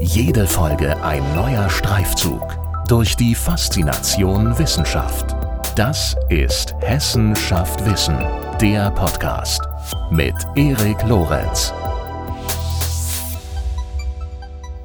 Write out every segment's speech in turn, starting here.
Jede Folge ein neuer Streifzug durch die Faszination Wissenschaft. Das ist Hessen schafft Wissen, der Podcast mit Erik Lorenz.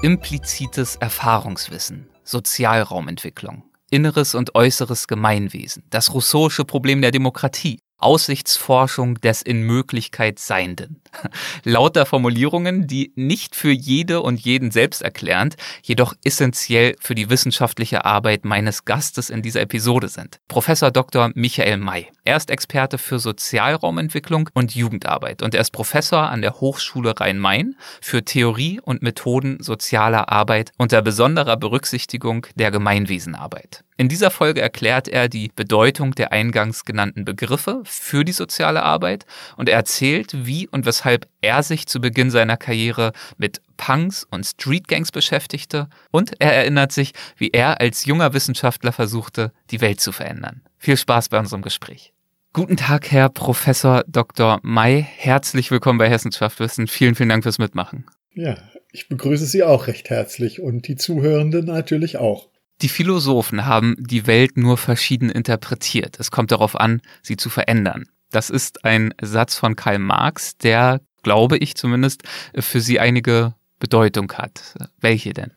Implizites Erfahrungswissen, Sozialraumentwicklung, inneres und äußeres Gemeinwesen, das Rousseau'sche Problem der Demokratie, Aussichtsforschung des in Möglichkeit Seienden. Lauter Formulierungen, die nicht für jede und jeden selbsterklärend, jedoch essentiell für die wissenschaftliche Arbeit meines Gastes in dieser Episode sind. Professor Dr. Michael May. Er ist Experte für Sozialraumentwicklung und Jugendarbeit und er ist Professor an der Hochschule Rhein-Main für Theorie und Methoden sozialer Arbeit unter besonderer Berücksichtigung der Gemeinwesenarbeit. In dieser Folge erklärt er die Bedeutung der eingangs genannten Begriffe für die soziale Arbeit und er erzählt, wie und weshalb er sich zu Beginn seiner Karriere mit Punks und Streetgangs beschäftigte und er erinnert sich, wie er als junger Wissenschaftler versuchte, die Welt zu verändern. Viel Spaß bei unserem Gespräch. Guten Tag, Herr Professor Dr. May. Herzlich willkommen bei Hessenschaft Wissen. Vielen, vielen Dank fürs Mitmachen. Ja, ich begrüße Sie auch recht herzlich und die Zuhörenden natürlich auch. Die Philosophen haben die Welt nur verschieden interpretiert. Es kommt darauf an, sie zu verändern. Das ist ein Satz von Karl Marx, der, glaube ich zumindest, für Sie einige Bedeutung hat. Welche denn?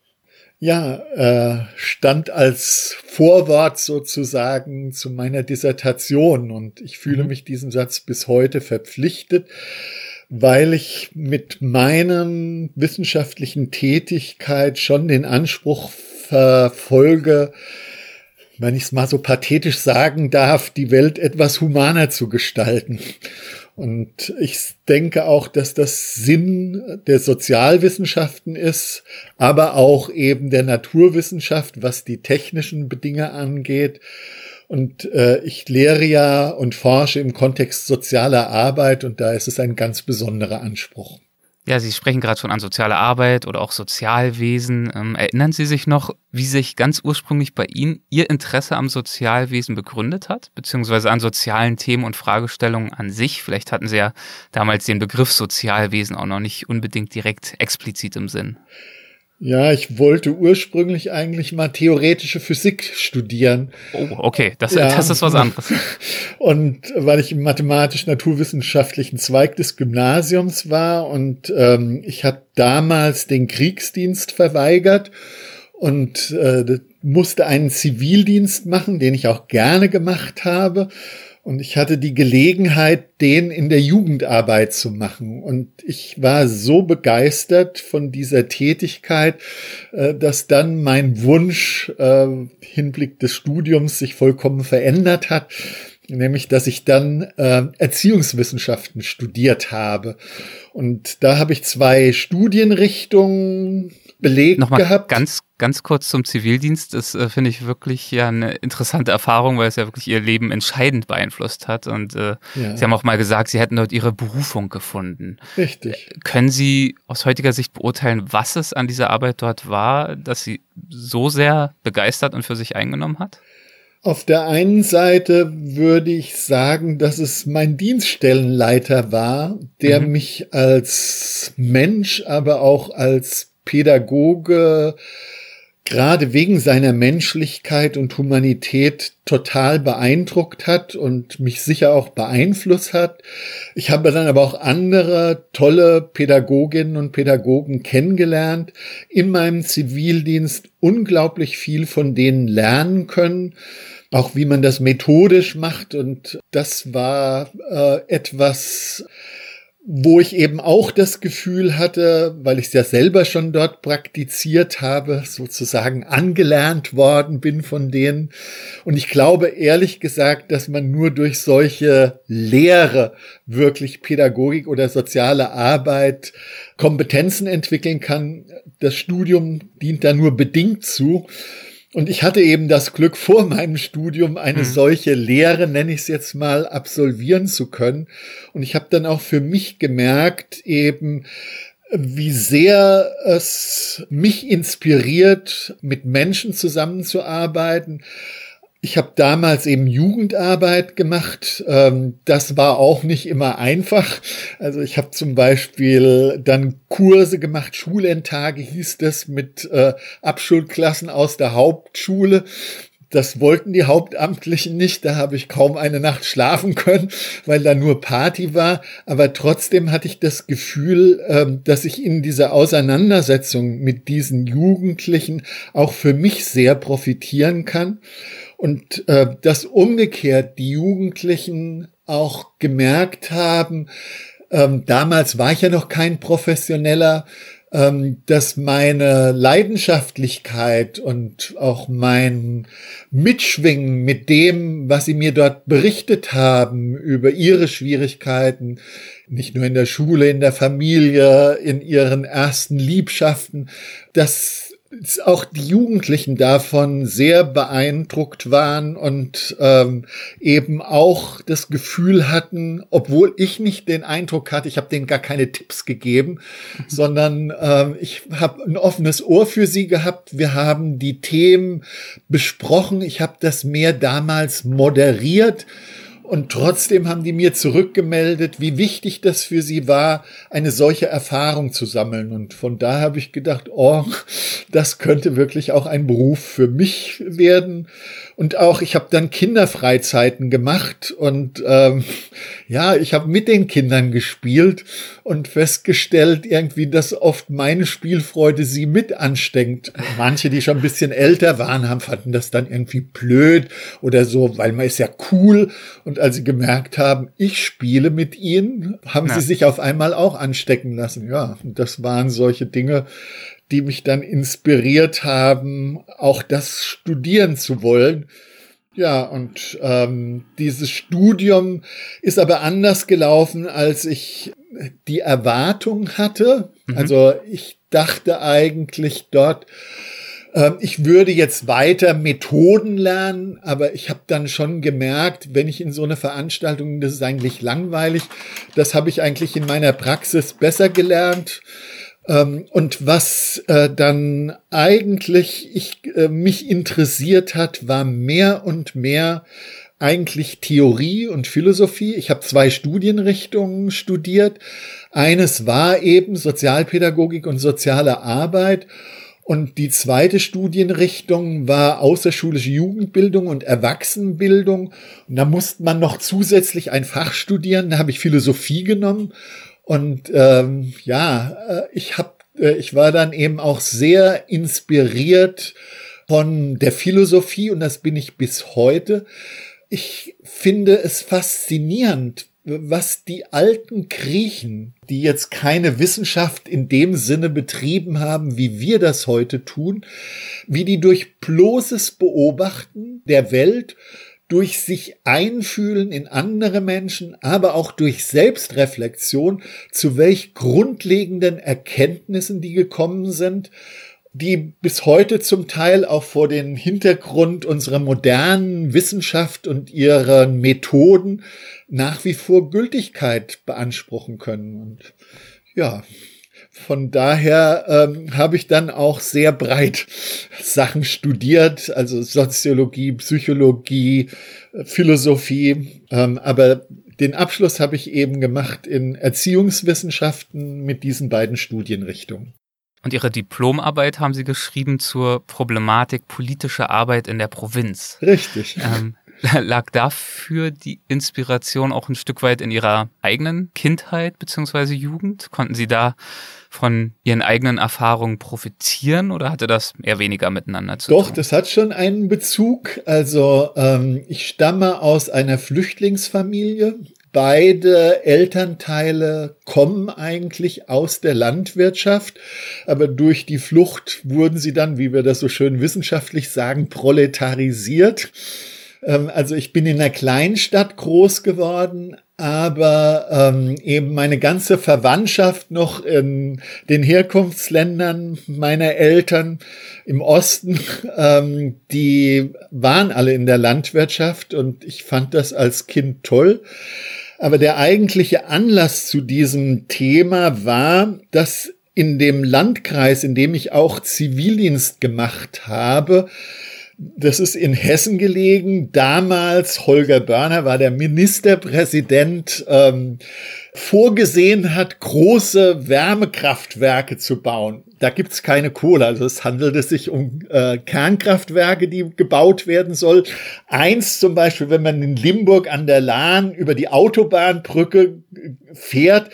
Ja, äh, stand als Vorwort sozusagen zu meiner Dissertation und ich fühle mhm. mich diesem Satz bis heute verpflichtet, weil ich mit meinem wissenschaftlichen Tätigkeit schon den Anspruch verfolge, wenn ich es mal so pathetisch sagen darf, die Welt etwas humaner zu gestalten. Und ich denke auch, dass das Sinn der Sozialwissenschaften ist, aber auch eben der Naturwissenschaft, was die technischen Bedingungen angeht. Und äh, ich lehre ja und forsche im Kontext sozialer Arbeit und da ist es ein ganz besonderer Anspruch. Ja, Sie sprechen gerade schon an soziale Arbeit oder auch Sozialwesen. Ähm, erinnern Sie sich noch, wie sich ganz ursprünglich bei Ihnen Ihr Interesse am Sozialwesen begründet hat, beziehungsweise an sozialen Themen und Fragestellungen an sich? Vielleicht hatten Sie ja damals den Begriff Sozialwesen auch noch nicht unbedingt direkt explizit im Sinn. Ja, ich wollte ursprünglich eigentlich mal theoretische Physik studieren. Oh, okay, das, ja. das ist was anderes. Und weil ich im mathematisch-naturwissenschaftlichen Zweig des Gymnasiums war und ähm, ich habe damals den Kriegsdienst verweigert und äh, musste einen Zivildienst machen, den ich auch gerne gemacht habe. Und ich hatte die Gelegenheit, den in der Jugendarbeit zu machen. Und ich war so begeistert von dieser Tätigkeit, äh, dass dann mein Wunsch äh, Hinblick des Studiums sich vollkommen verändert hat. Nämlich, dass ich dann äh, Erziehungswissenschaften studiert habe. Und da habe ich zwei Studienrichtungen belegt Nochmal gehabt. Ganz, ganz kurz zum Zivildienst. Das äh, finde ich wirklich ja eine interessante Erfahrung, weil es ja wirklich ihr Leben entscheidend beeinflusst hat. Und äh, ja. Sie haben auch mal gesagt, Sie hätten dort Ihre Berufung gefunden. Richtig. Äh, können Sie aus heutiger Sicht beurteilen, was es an dieser Arbeit dort war, dass Sie so sehr begeistert und für sich eingenommen hat? Auf der einen Seite würde ich sagen, dass es mein Dienststellenleiter war, der mhm. mich als Mensch, aber auch als Pädagoge gerade wegen seiner Menschlichkeit und Humanität total beeindruckt hat und mich sicher auch beeinflusst hat. Ich habe dann aber auch andere tolle Pädagoginnen und Pädagogen kennengelernt, in meinem Zivildienst unglaublich viel von denen lernen können, auch wie man das methodisch macht und das war äh, etwas, wo ich eben auch das Gefühl hatte, weil ich es ja selber schon dort praktiziert habe, sozusagen angelernt worden bin von denen. Und ich glaube ehrlich gesagt, dass man nur durch solche Lehre wirklich Pädagogik oder soziale Arbeit Kompetenzen entwickeln kann. Das Studium dient da nur bedingt zu. Und ich hatte eben das Glück, vor meinem Studium eine mhm. solche Lehre, nenne ich es jetzt mal, absolvieren zu können. Und ich habe dann auch für mich gemerkt, eben, wie sehr es mich inspiriert, mit Menschen zusammenzuarbeiten, Ich habe damals eben Jugendarbeit gemacht. Ähm, das war auch nicht immer einfach. Also ich habe zum Beispiel dann Kurse gemacht, Schulendtage hieß das, mit äh, Abschulklassen aus der Hauptschule. Das wollten die Hauptamtlichen nicht. Da habe ich kaum eine Nacht schlafen können, weil da nur Party war. Aber trotzdem hatte ich das Gefühl, ähm, dass ich in dieser Auseinandersetzung mit diesen Jugendlichen auch für mich sehr profitieren kann. Und äh, dass umgekehrt die Jugendlichen auch gemerkt haben, ähm, damals war ich ja noch kein Professioneller, ähm, dass meine Leidenschaftlichkeit und auch mein Mitschwingen mit dem, was sie mir dort berichtet haben über ihre Schwierigkeiten, nicht nur in der Schule, in der Familie, in ihren ersten Liebschaften, dass auch die Jugendlichen davon sehr beeindruckt waren und ähm, eben auch das Gefühl hatten, obwohl ich nicht den Eindruck hatte, ich habe denen gar keine Tipps gegeben, mhm. sondern ähm, ich habe ein offenes Ohr für sie gehabt. Wir haben die Themen besprochen. Ich habe das mehr damals moderiert und trotzdem haben die mir zurückgemeldet, wie wichtig das für sie war, eine solche Erfahrung zu sammeln. Und von da habe ich gedacht, oh, das könnte wirklich auch ein Beruf für mich werden. Und auch, ich habe dann Kinderfreizeiten gemacht und ähm, ja, ich habe mit den Kindern gespielt und festgestellt irgendwie, dass oft meine Spielfreude sie mit ansteckt. Manche, die schon ein bisschen älter waren, haben fanden das dann irgendwie blöd oder so, weil man ist ja cool. Und als sie gemerkt haben, ich spiele mit ihnen, haben ja. sie sich auf einmal auch anstecken lassen. Ja, und das waren solche Dinge, die mich dann inspiriert haben, auch das studieren zu wollen. Ja, und ähm, dieses Studium ist aber anders gelaufen, als ich die Erwartung hatte. Mhm. Also ich dachte eigentlich dort, äh, ich würde jetzt weiter Methoden lernen, aber ich habe dann schon gemerkt, wenn ich in so eine Veranstaltung, das ist eigentlich langweilig, das habe ich eigentlich in meiner Praxis besser gelernt. Ähm, und was äh, dann eigentlich ich, äh, mich interessiert hat, war mehr und mehr eigentlich Theorie und Philosophie. Ich habe zwei Studienrichtungen studiert. Eines war eben Sozialpädagogik und soziale Arbeit. Und die zweite Studienrichtung war außerschulische Jugendbildung und Erwachsenenbildung. Und da musste man noch zusätzlich ein Fach studieren. Da habe ich Philosophie genommen und ähm, ja, äh, ich habe, äh, ich war dann eben auch sehr inspiriert von der Philosophie und das bin ich bis heute. Ich finde es faszinierend, was die alten Griechen, die jetzt keine Wissenschaft in dem Sinne betrieben haben, wie wir das heute tun, wie die durch bloßes Beobachten der Welt durch sich einfühlen in andere Menschen, aber auch durch Selbstreflexion, zu welch grundlegenden Erkenntnissen die gekommen sind, die bis heute zum Teil auch vor den Hintergrund unserer modernen Wissenschaft und ihrer Methoden nach wie vor Gültigkeit beanspruchen können. Und ja, von daher ähm, habe ich dann auch sehr breit Sachen studiert, also Soziologie, Psychologie, Philosophie. Ähm, aber den Abschluss habe ich eben gemacht in Erziehungswissenschaften mit diesen beiden Studienrichtungen. Und Ihre Diplomarbeit haben Sie geschrieben zur Problematik politischer Arbeit in der Provinz. Richtig. Ähm, lag dafür die Inspiration auch ein Stück weit in Ihrer eigenen Kindheit beziehungsweise Jugend? Konnten Sie da von Ihren eigenen Erfahrungen profitieren oder hatte das eher weniger miteinander zu Doch, tun? Doch, das hat schon einen Bezug. Also ähm, ich stamme aus einer Flüchtlingsfamilie. Beide Elternteile kommen eigentlich aus der Landwirtschaft, aber durch die Flucht wurden sie dann, wie wir das so schön wissenschaftlich sagen, proletarisiert. Ähm, also ich bin in einer Kleinstadt groß geworden, aber ähm, eben meine ganze Verwandtschaft noch in den Herkunftsländern meiner Eltern im Osten, ähm, die waren alle in der Landwirtschaft und ich fand das als Kind toll. Aber der eigentliche Anlass zu diesem Thema war, dass in dem Landkreis, in dem ich auch Zivildienst gemacht habe, Das ist in Hessen gelegen. Damals Holger Börner war der Ministerpräsident, ähm, vorgesehen hat, große Wärmekraftwerke zu bauen. Da gibt's keine Kohle, also es handelt sich um äh, Kernkraftwerke, die gebaut werden soll. Eins zum Beispiel, wenn man in Limburg an der Lahn über die Autobahnbrücke fährt,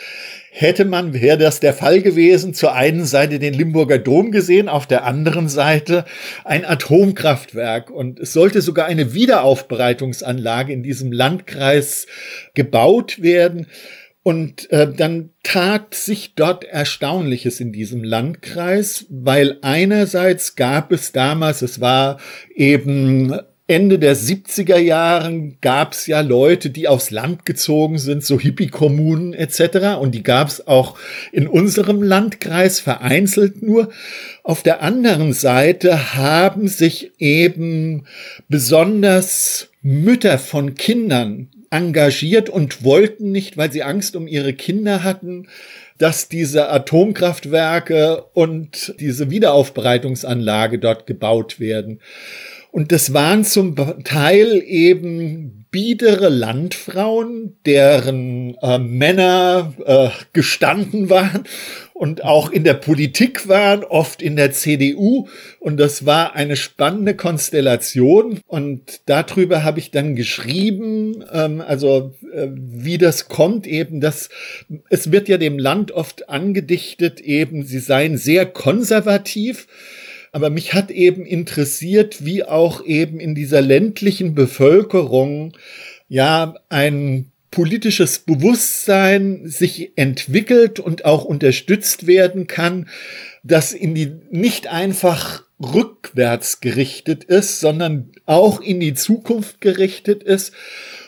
hätte man, wäre das der Fall gewesen, zur einen Seite den Limburger Dom gesehen, auf der anderen Seite ein Atomkraftwerk. Und es sollte sogar eine Wiederaufbereitungsanlage in diesem Landkreis gebaut werden. Und äh, dann tat sich dort Erstaunliches in diesem Landkreis, weil einerseits gab es damals, es war eben Ende der 70er Jahren gab es ja Leute, die aufs Land gezogen sind, so Hippie-Kommunen etc. Und die gab es auch in unserem Landkreis vereinzelt nur. Auf der anderen Seite haben sich eben besonders Mütter von Kindern engagiert und wollten nicht, weil sie Angst um ihre Kinder hatten, dass diese Atomkraftwerke und diese Wiederaufbereitungsanlage dort gebaut werden. Und das waren zum Teil eben biedere Landfrauen, deren äh, Männer äh, gestanden waren und auch in der Politik waren, oft in der CDU. Und das war eine spannende Konstellation. Und darüber habe ich dann geschrieben, ähm, also äh, wie das kommt eben, dass es wird ja dem Land oft angedichtet, eben sie seien sehr konservativ. Aber mich hat eben interessiert, wie auch eben in dieser ländlichen Bevölkerung ja ein politisches Bewusstsein sich entwickelt und auch unterstützt werden kann, das in die nicht einfach rückwärts gerichtet ist, sondern auch in die Zukunft gerichtet ist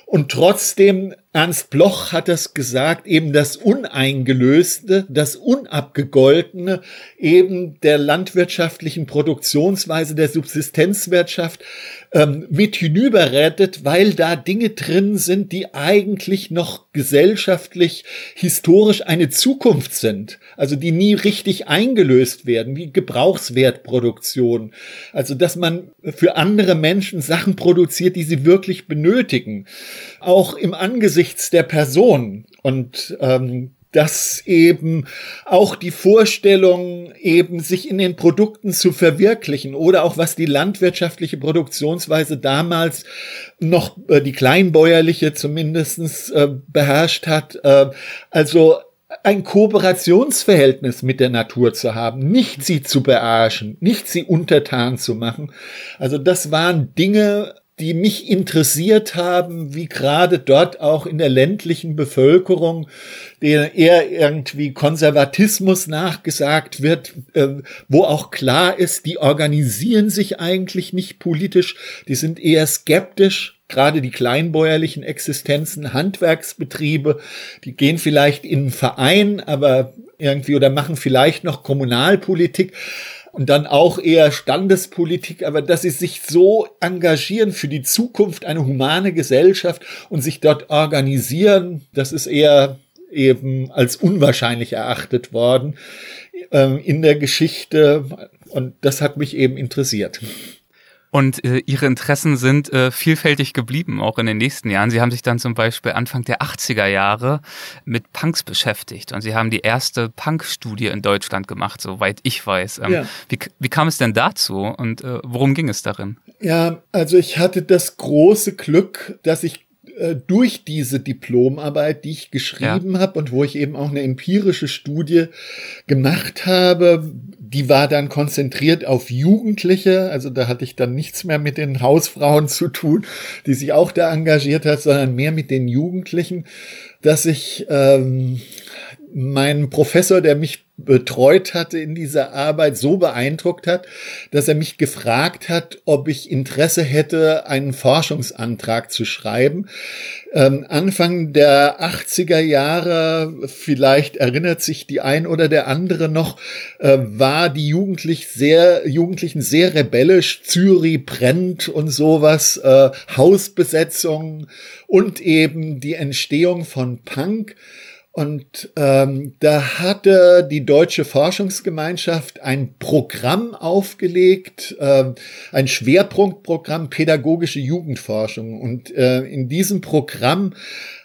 und trotzdem Ernst Bloch hat es gesagt, eben das Uneingelöste, das Unabgegoltene eben der landwirtschaftlichen Produktionsweise, der Subsistenzwirtschaft ähm, mit hinüberrettet, weil da Dinge drin sind, die eigentlich noch gesellschaftlich, historisch eine Zukunft sind. Also die nie richtig eingelöst werden, wie Gebrauchswertproduktion. Also dass man für andere Menschen Sachen produziert, die sie wirklich benötigen. Auch im Angesicht angesichts der Person und ähm, dass eben auch die Vorstellung eben sich in den Produkten zu verwirklichen oder auch was die landwirtschaftliche Produktionsweise damals noch äh, die kleinbäuerliche zumindestens äh, beherrscht hat. Äh, also ein Kooperationsverhältnis mit der Natur zu haben, nicht sie zu beherrschen, nicht sie untertan zu machen. Also das waren Dinge, die mich interessiert haben, wie gerade dort auch in der ländlichen Bevölkerung, der eher irgendwie Konservatismus nachgesagt wird, äh, wo auch klar ist, die organisieren sich eigentlich nicht politisch, die sind eher skeptisch, gerade die kleinbäuerlichen Existenzen, Handwerksbetriebe, die gehen vielleicht in einen Verein, aber irgendwie oder machen vielleicht noch Kommunalpolitik, und dann auch eher Standespolitik, aber dass sie sich so engagieren für die Zukunft, eine humane Gesellschaft und sich dort organisieren, das ist eher eben als unwahrscheinlich erachtet worden äh, in der Geschichte und das hat mich eben interessiert. Und äh, ihre Interessen sind äh, vielfältig geblieben, auch in den nächsten Jahren. Sie haben sich dann zum Beispiel Anfang der 80er Jahre mit Punks beschäftigt und sie haben die erste Punk-Studie in Deutschland gemacht, soweit ich weiß. Ähm, ja. wie, wie kam es denn dazu und äh, worum ging es darin? Ja, also ich hatte das große Glück, dass ich äh, durch diese Diplomarbeit, die ich geschrieben ja. habe und wo ich eben auch eine empirische Studie gemacht habe, die war dann konzentriert auf Jugendliche, also da hatte ich dann nichts mehr mit den Hausfrauen zu tun, die sich auch da engagiert hat, sondern mehr mit den Jugendlichen, dass ich ähm, meinen Professor, der mich betreut hatte in dieser Arbeit, so beeindruckt hat, dass er mich gefragt hat, ob ich Interesse hätte, einen Forschungsantrag zu schreiben. Ähm, Anfang der 80er Jahre, vielleicht erinnert sich die ein oder der andere noch, äh, war die Jugendlich sehr, Jugendlichen sehr rebellisch. Zürich brennt und sowas, äh, Hausbesetzung und eben die Entstehung von Punk. Und ähm, da hatte die Deutsche Forschungsgemeinschaft ein Programm aufgelegt, äh, ein Schwerpunktprogramm pädagogische Jugendforschung. Und äh, in diesem Programm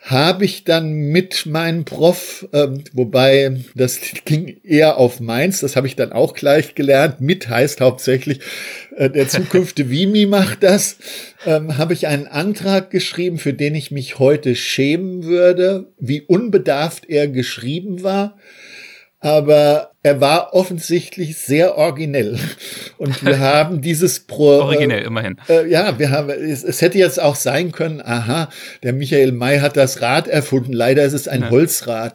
habe ich dann mit meinem Prof, ähm, wobei das ging eher auf Mainz, das habe ich dann auch gleich gelernt. Mit heißt hauptsächlich, äh, der zukünftige Vimi macht das, ähm, habe ich einen Antrag geschrieben, für den ich mich heute schämen würde, wie unbedarft er geschrieben war. Aber er war offensichtlich sehr originell. Und wir haben dieses Pro. originell, immerhin. Äh, ja, wir haben, es, es, hätte jetzt auch sein können, aha, der Michael May hat das Rad erfunden. Leider ist es ein ja. Holzrad.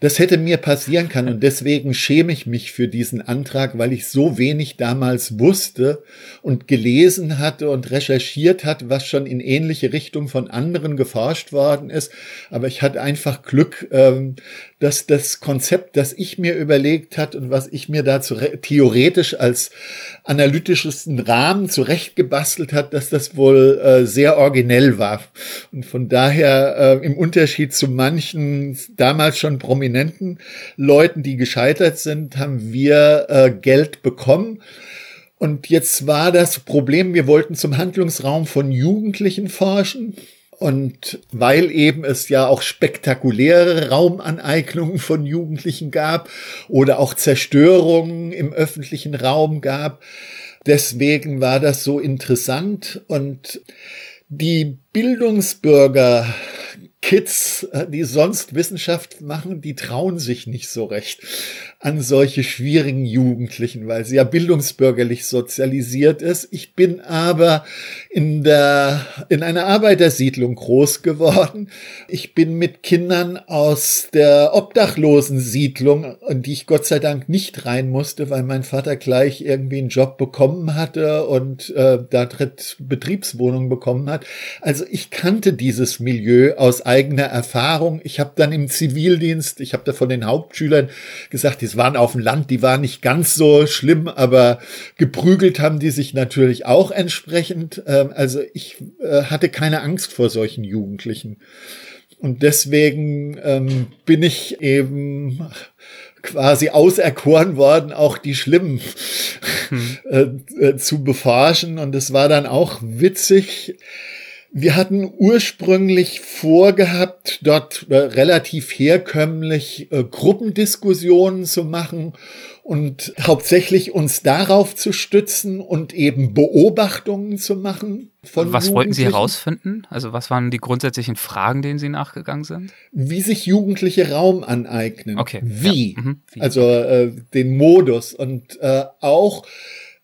Das hätte mir passieren können. Und deswegen schäme ich mich für diesen Antrag, weil ich so wenig damals wusste und gelesen hatte und recherchiert hat, was schon in ähnliche Richtung von anderen geforscht worden ist. Aber ich hatte einfach Glück, ähm, dass das Konzept, das ich mir überlegt habe, hat und was ich mir da theoretisch als analytischesten Rahmen zurechtgebastelt hat, dass das wohl äh, sehr originell war. Und von daher äh, im Unterschied zu manchen damals schon prominenten Leuten, die gescheitert sind, haben wir äh, Geld bekommen. Und jetzt war das Problem, wir wollten zum Handlungsraum von Jugendlichen forschen. Und weil eben es ja auch spektakuläre Raumaneignungen von Jugendlichen gab oder auch Zerstörungen im öffentlichen Raum gab, deswegen war das so interessant. Und die Bildungsbürger Kids, die sonst Wissenschaft machen, die trauen sich nicht so recht an solche schwierigen Jugendlichen, weil sie ja bildungsbürgerlich sozialisiert ist. Ich bin aber in der, in einer Arbeitersiedlung groß geworden. Ich bin mit Kindern aus der Obdachlosensiedlung, in die ich Gott sei Dank nicht rein musste, weil mein Vater gleich irgendwie einen Job bekommen hatte und äh, da dritt Betriebswohnung bekommen hat. Also ich kannte dieses Milieu aus eigener Erfahrung. Ich habe dann im Zivildienst, ich habe da von den Hauptschülern gesagt, die waren auf dem Land, die waren nicht ganz so schlimm, aber geprügelt haben die sich natürlich auch entsprechend. Ähm, also ich äh, hatte keine Angst vor solchen Jugendlichen. Und deswegen ähm, bin ich eben quasi auserkoren worden, auch die Schlimmen hm. äh, äh, zu beforschen. Und es war dann auch witzig. Wir hatten ursprünglich vorgehabt, dort äh, relativ herkömmlich äh, Gruppendiskussionen zu machen und hauptsächlich uns darauf zu stützen und eben Beobachtungen zu machen. Von was wollten Sie herausfinden? Also was waren die grundsätzlichen Fragen, denen Sie nachgegangen sind? Wie sich Jugendliche Raum aneignen. Okay. Wie? Ja. Mhm. Wie. Also äh, den Modus und äh, auch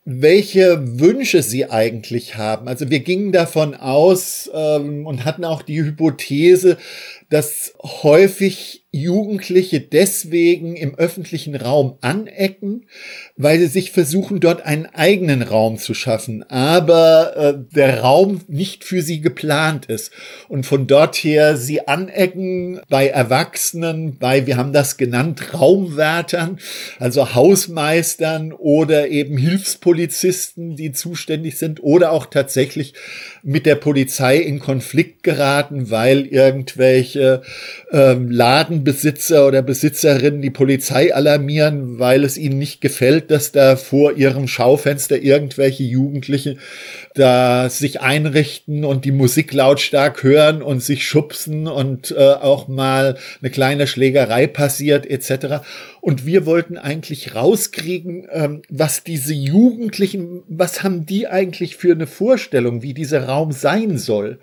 welche Wünsche sie eigentlich haben. Also wir gingen davon aus ähm, und hatten auch die Hypothese, dass häufig Jugendliche deswegen im öffentlichen Raum anecken, weil sie sich versuchen, dort einen eigenen Raum zu schaffen, aber äh, der Raum nicht für sie geplant ist. Und von dort her sie anecken bei Erwachsenen, bei, wir haben das genannt, Raumwärtern, also Hausmeistern oder eben Hilfspolizisten, die zuständig sind oder auch tatsächlich mit der Polizei in Konflikt geraten, weil irgendwelche ähm, Laden Besitzer oder Besitzerinnen die Polizei alarmieren, weil es ihnen nicht gefällt, dass da vor ihrem Schaufenster irgendwelche Jugendliche da sich einrichten und die Musik lautstark hören und sich schubsen und äh, auch mal eine kleine Schlägerei passiert etc. Und wir wollten eigentlich rauskriegen, ähm, was diese Jugendlichen, was haben die eigentlich für eine Vorstellung, wie dieser Raum sein soll.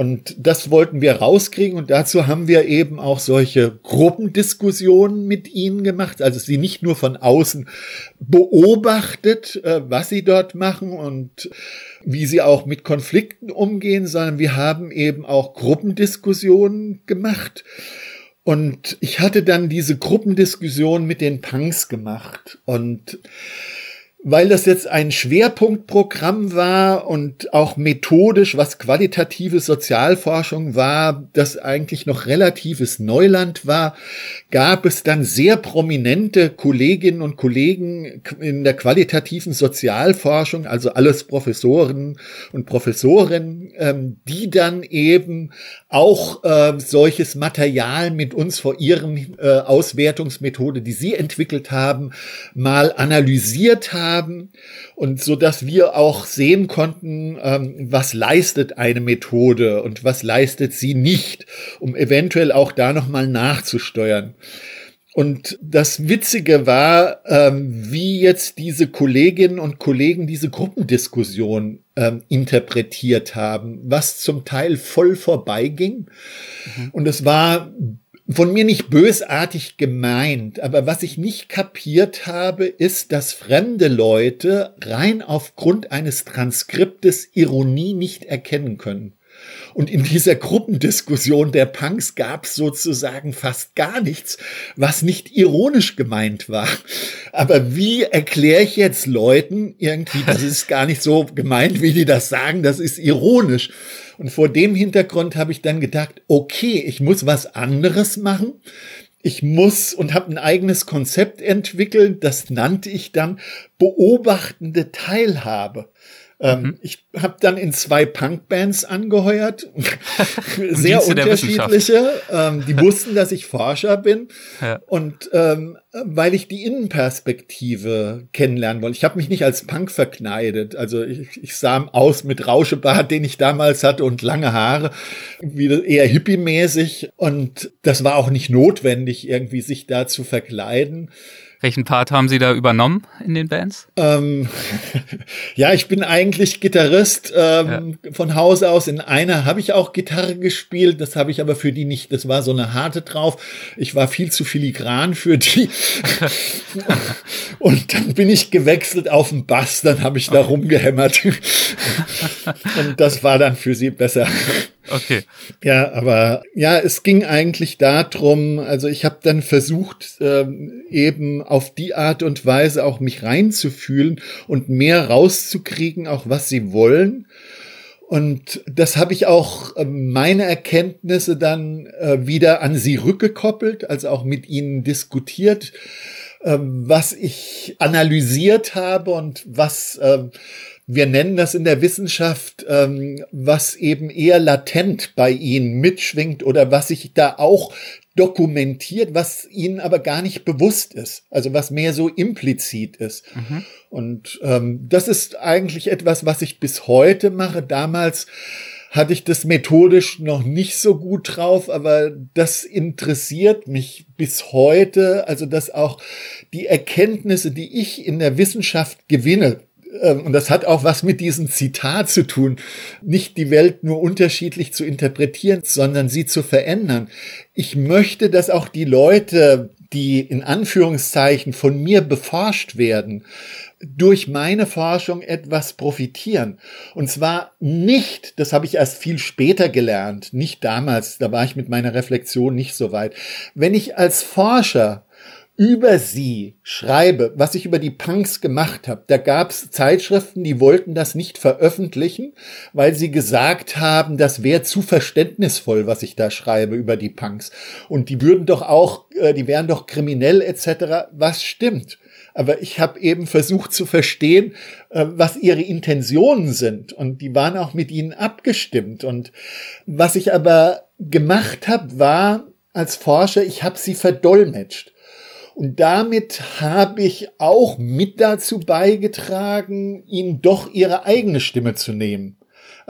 Und das wollten wir rauskriegen. Und dazu haben wir eben auch solche Gruppendiskussionen mit ihnen gemacht, also sie nicht nur von außen beobachtet, äh, was sie dort machen und wie sie auch mit Konflikten umgehen, sondern wir haben eben auch Gruppendiskussionen gemacht. Und ich hatte dann diese Gruppendiskussion mit den Punks gemacht. Und weil das jetzt ein Schwerpunktprogramm war und auch methodisch, was qualitative Sozialforschung war, das eigentlich noch relatives Neuland war, gab es dann sehr prominente Kolleginnen und Kollegen in der qualitativen Sozialforschung, also alles Professoren und Professorinnen, ähm, die dann eben auch äh, solches Material mit uns vor ihren äh, Auswertungsmethode, die sie entwickelt haben, mal analysiert haben und so dass wir auch sehen konnten, ähm, was leistet eine Methode und was leistet sie nicht, um eventuell auch da noch mal nachzusteuern. Und das Witzige war, ähm, wie jetzt diese Kolleginnen und Kollegen diese Gruppendiskussion ähm, interpretiert haben, was zum Teil voll vorbeiging. Mhm. Und es war von mir nicht bösartig gemeint, aber was ich nicht kapiert habe, ist, dass fremde Leute rein aufgrund eines Transkriptes Ironie nicht erkennen können. Und in dieser Gruppendiskussion der Punks gab es sozusagen fast gar nichts, was nicht ironisch gemeint war. Aber wie erkläre ich jetzt Leuten irgendwie, das ist gar nicht so gemeint, wie die das sagen, das ist ironisch. Und vor dem Hintergrund habe ich dann gedacht, okay, ich muss was anderes machen. Ich muss und habe ein eigenes Konzept entwickelt, das nannte ich dann beobachtende Teilhabe. Ähm, mhm. Ich habe dann in zwei Punkbands angeheuert, sehr unterschiedliche. Ähm, die wussten, dass ich Forscher bin ja. und ähm, weil ich die Innenperspektive kennenlernen wollte. Ich habe mich nicht als Punk verkneidet. Also ich, ich sah aus mit Rauschebart, den ich damals hatte und lange Haare, wieder eher hippie-mäßig und das war auch nicht notwendig, irgendwie sich da zu verkleiden. Welchen Part haben Sie da übernommen in den Bands? Ähm, ja, ich bin eigentlich Gitarrist ähm, ja. von Hause aus. In einer habe ich auch Gitarre gespielt, das habe ich aber für die nicht. Das war so eine harte drauf. Ich war viel zu filigran für die. Und dann bin ich gewechselt auf den Bass, dann habe ich da rumgehämmert. Und das war dann für sie besser. Okay. Ja, aber ja, es ging eigentlich darum, also ich habe dann versucht, ähm, eben auf die Art und Weise auch mich reinzufühlen und mehr rauszukriegen, auch was sie wollen. Und das habe ich auch äh, meine Erkenntnisse dann äh, wieder an sie rückgekoppelt, also auch mit ihnen diskutiert, äh, was ich analysiert habe und was äh, wir nennen das in der Wissenschaft, ähm, was eben eher latent bei ihnen mitschwingt oder was sich da auch dokumentiert, was ihnen aber gar nicht bewusst ist, also was mehr so implizit ist. Mhm. Und ähm, das ist eigentlich etwas, was ich bis heute mache. Damals hatte ich das methodisch noch nicht so gut drauf, aber das interessiert mich bis heute, also dass auch die Erkenntnisse, die ich in der Wissenschaft gewinne, und das hat auch was mit diesem Zitat zu tun, nicht die Welt nur unterschiedlich zu interpretieren, sondern sie zu verändern. Ich möchte, dass auch die Leute, die in Anführungszeichen von mir beforscht werden, durch meine Forschung etwas profitieren. Und zwar nicht, das habe ich erst viel später gelernt, nicht damals, da war ich mit meiner Reflexion nicht so weit. Wenn ich als Forscher über sie schreibe, was ich über die Punks gemacht habe, da gab es Zeitschriften, die wollten das nicht veröffentlichen, weil sie gesagt haben, das wäre zu verständnisvoll, was ich da schreibe über die Punks. Und die würden doch auch, äh, die wären doch kriminell etc. Was stimmt? Aber ich habe eben versucht zu verstehen, äh, was ihre Intentionen sind. Und die waren auch mit ihnen abgestimmt. Und was ich aber gemacht habe, war als Forscher, ich habe sie verdolmetscht. Und damit habe ich auch mit dazu beigetragen, ihnen doch ihre eigene Stimme zu nehmen.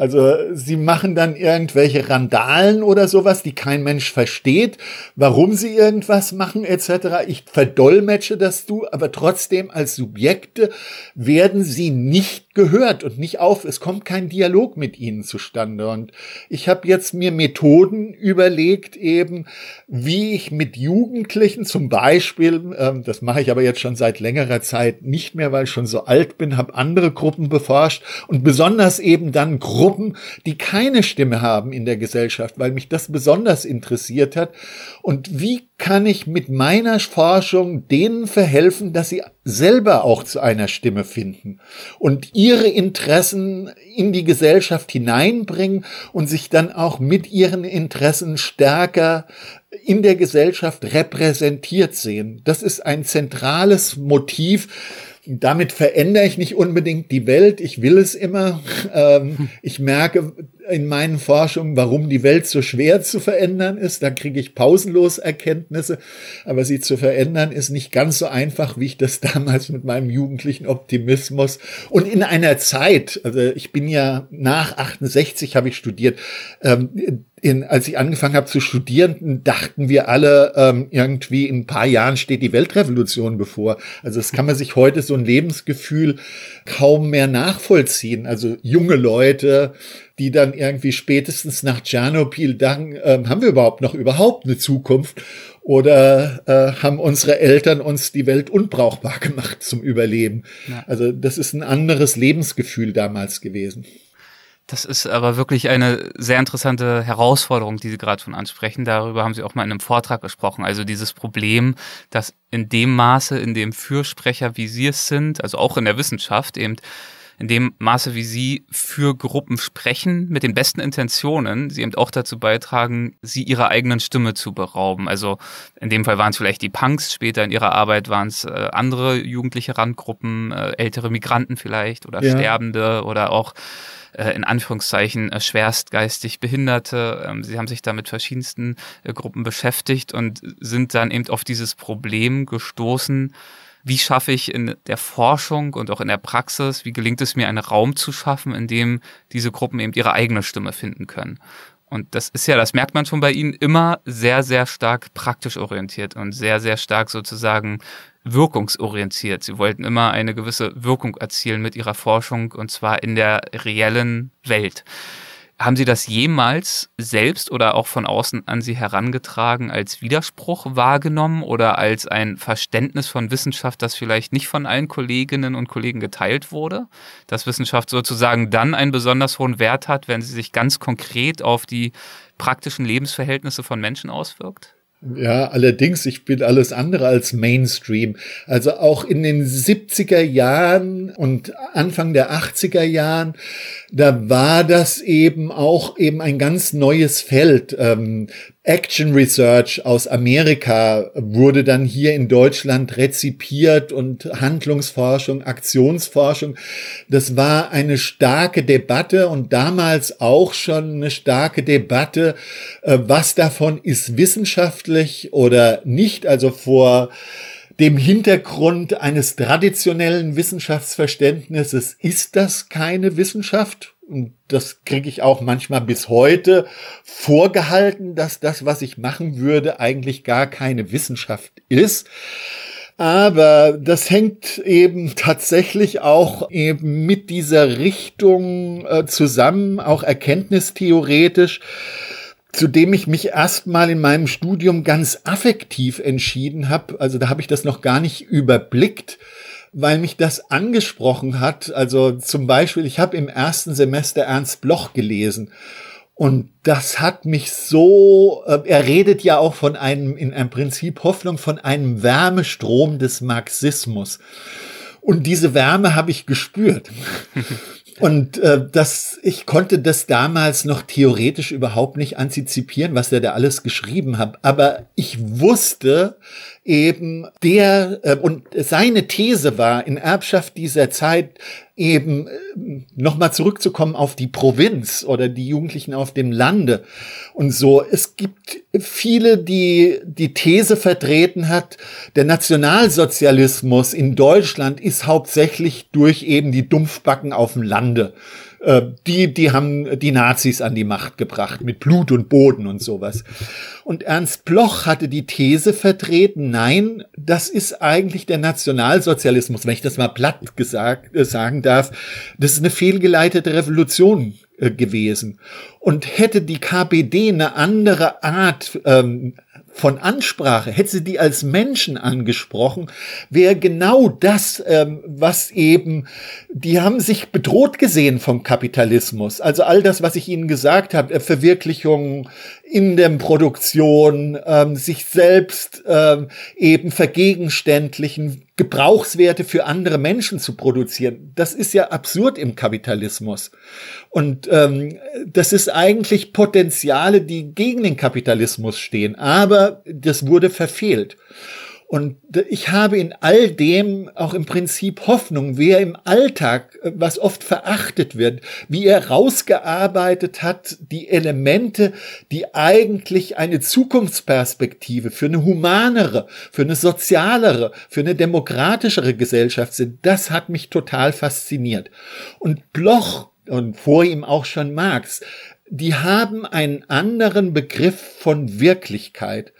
Also sie machen dann irgendwelche Randalen oder sowas, die kein Mensch versteht, warum sie irgendwas machen etc. Ich verdolmetsche das du, aber trotzdem als Subjekte werden sie nicht gehört und nicht auf. Es kommt kein Dialog mit ihnen zustande. Und ich habe jetzt mir Methoden überlegt, eben wie ich mit Jugendlichen zum Beispiel, ähm, das mache ich aber jetzt schon seit längerer Zeit nicht mehr, weil ich schon so alt bin, habe andere Gruppen beforscht und besonders eben dann Gruppen Gruppen, die keine Stimme haben in der Gesellschaft, weil mich das besonders interessiert hat. Und wie kann ich mit meiner Forschung denen verhelfen, dass sie selber auch zu einer Stimme finden und ihre Interessen in die Gesellschaft hineinbringen und sich dann auch mit ihren Interessen stärker in der Gesellschaft repräsentiert sehen. Das ist ein zentrales Motiv, damit verändere ich nicht unbedingt die Welt. Ich will es immer. Ähm, ich merke in meinen Forschungen, warum die Welt so schwer zu verändern ist. Da kriege ich pausenlos Erkenntnisse. Aber sie zu verändern ist nicht ganz so einfach, wie ich das damals mit meinem jugendlichen Optimismus und in einer Zeit, also ich bin ja nach 68 habe ich studiert, ähm, in, als ich angefangen habe zu studieren, dachten wir alle, ähm, irgendwie in ein paar Jahren steht die Weltrevolution bevor. Also das kann man sich heute so ein Lebensgefühl kaum mehr nachvollziehen. Also junge Leute, die dann irgendwie spätestens nach Tschernobyl dachten, ähm, haben wir überhaupt noch überhaupt eine Zukunft? Oder äh, haben unsere Eltern uns die Welt unbrauchbar gemacht zum Überleben? Ja. Also das ist ein anderes Lebensgefühl damals gewesen. Das ist aber wirklich eine sehr interessante Herausforderung, die Sie gerade schon ansprechen. Darüber haben Sie auch mal in einem Vortrag gesprochen. Also dieses Problem, dass in dem Maße, in dem Fürsprecher, wie Sie es sind, also auch in der Wissenschaft eben, in dem Maße, wie Sie für Gruppen sprechen, mit den besten Intentionen, Sie eben auch dazu beitragen, sie ihrer eigenen Stimme zu berauben. Also in dem Fall waren es vielleicht die Punks, später in ihrer Arbeit waren es äh, andere jugendliche Randgruppen, äh, ältere Migranten vielleicht oder ja. Sterbende oder auch äh, in Anführungszeichen äh, schwerst geistig Behinderte. Ähm, sie haben sich da mit verschiedensten äh, Gruppen beschäftigt und sind dann eben auf dieses Problem gestoßen, wie schaffe ich in der Forschung und auch in der Praxis, wie gelingt es mir, einen Raum zu schaffen, in dem diese Gruppen eben ihre eigene Stimme finden können. Und das ist ja, das merkt man schon bei Ihnen, immer sehr, sehr stark praktisch orientiert und sehr, sehr stark sozusagen wirkungsorientiert. Sie wollten immer eine gewisse Wirkung erzielen mit ihrer Forschung und zwar in der reellen Welt. Haben Sie das jemals selbst oder auch von außen an Sie herangetragen als Widerspruch wahrgenommen oder als ein Verständnis von Wissenschaft, das vielleicht nicht von allen Kolleginnen und Kollegen geteilt wurde? Dass Wissenschaft sozusagen dann einen besonders hohen Wert hat, wenn sie sich ganz konkret auf die praktischen Lebensverhältnisse von Menschen auswirkt? Ja, allerdings, ich bin alles andere als Mainstream. Also auch in den 70er Jahren und Anfang der 80er Jahren, da war das eben auch eben ein ganz neues Feld. Ähm, Action Research aus Amerika wurde dann hier in Deutschland rezipiert und Handlungsforschung, Aktionsforschung. Das war eine starke Debatte und damals auch schon eine starke Debatte, äh, was davon ist wissenschaftlich oder nicht. Also vor dem Hintergrund eines traditionellen Wissenschaftsverständnisses ist das keine Wissenschaft das kriege ich auch manchmal bis heute vorgehalten, dass das, was ich machen würde, eigentlich gar keine Wissenschaft ist. Aber das hängt eben tatsächlich auch eben mit dieser Richtung äh, zusammen, auch erkenntnistheoretisch, zu dem ich mich erstmal in meinem Studium ganz affektiv entschieden habe. Also da habe ich das noch gar nicht überblickt weil mich das angesprochen hat. Also zum Beispiel, ich habe im ersten Semester Ernst Bloch gelesen. Und das hat mich so, äh, er redet ja auch von einem, in einem Prinzip Hoffnung, von einem Wärmestrom des Marxismus. Und diese Wärme habe ich gespürt. Und äh, das, ich konnte das damals noch theoretisch überhaupt nicht antizipieren, was er da alles geschrieben hat. Aber ich wusste, eben der äh, und seine These war in Erbschaft dieser Zeit eben äh, nochmal zurückzukommen auf die Provinz oder die Jugendlichen auf dem Lande und so. Es gibt viele, die die These vertreten hat, der Nationalsozialismus in Deutschland ist hauptsächlich durch eben die Dumpfbacken auf dem Lande äh, die, die haben die Nazis an die Macht gebracht mit Blut und Boden und sowas. Und Ernst Bloch hatte die These vertreten, nein, das ist eigentlich der Nationalsozialismus, wenn ich das mal platt gesagt äh, sagen darf, das ist eine fehlgeleitete Revolution äh, gewesen. Und hätte die KPD eine andere Art ähm, von Ansprache, hätte sie die als Menschen angesprochen, wäre genau das, ähm, was eben, die haben sich bedroht gesehen vom Kapitalismus. Also all das, was ich Ihnen gesagt habe, äh, Verwirklichung in der Produktion ähm, sich selbst ähm, eben vergegenständlichen, Gebrauchswerte für andere Menschen zu produzieren. Das ist ja absurd im Kapitalismus. Und ähm, das ist eigentlich Potenziale, die gegen den Kapitalismus stehen. Aber das wurde verfehlt. Und ich habe in all dem auch im Prinzip Hoffnung, wer im Alltag, äh, was oft verachtet wird, wie er rausgearbeitet hat, die Elemente, die eigentlich eine Zukunftsperspektive für eine humanere, für eine sozialere, für eine demokratischere Gesellschaft sind, das hat mich total fasziniert. Und Bloch und vor ihm auch schon Marx, die haben einen anderen Begriff von Wirklichkeit.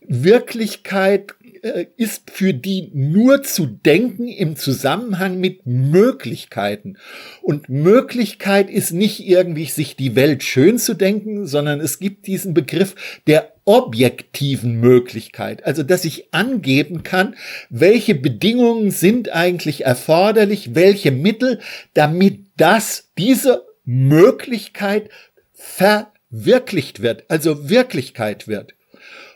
Wirklichkeit äh, ist für die nur zu denken im Zusammenhang mit Möglichkeiten. Und Möglichkeit ist nicht irgendwie sich die Welt schön zu denken, sondern es gibt diesen Begriff der objektiven Möglichkeit. Also, dass ich angeben kann, welche Bedingungen sind eigentlich erforderlich, welche Mittel, damit das, diese Möglichkeit verwirklicht wird, also Wirklichkeit wird.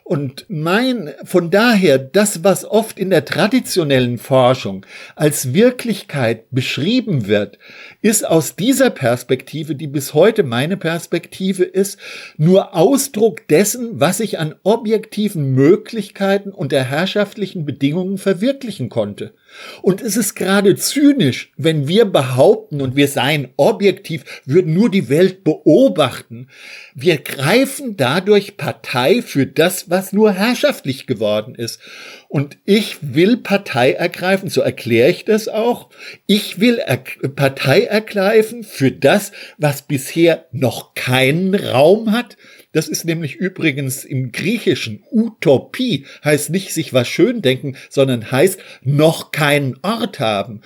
Und mein, von daher, das, was oft in der traditionellen Forschung als Wirklichkeit beschrieben wird, ist aus dieser Perspektive, die bis heute meine Perspektive ist, nur Ausdruck dessen, was ich an objektiven Möglichkeiten und der herrschaftlichen Bedingungen verwirklichen konnte. Und es ist gerade zynisch, wenn wir behaupten und wir seien objektiv, würden nur die Welt beobachten. Wir greifen dadurch Partei für das, was nur herrschaftlich geworden ist. Und ich will Partei ergreifen, so erkläre ich das auch. Ich will er Partei ergreifen für das, was bisher noch keinen Raum hat, das ist nämlich übrigens im Griechischen Utopie, heißt nicht sich was schön denken, sondern heißt noch keinen Ort haben.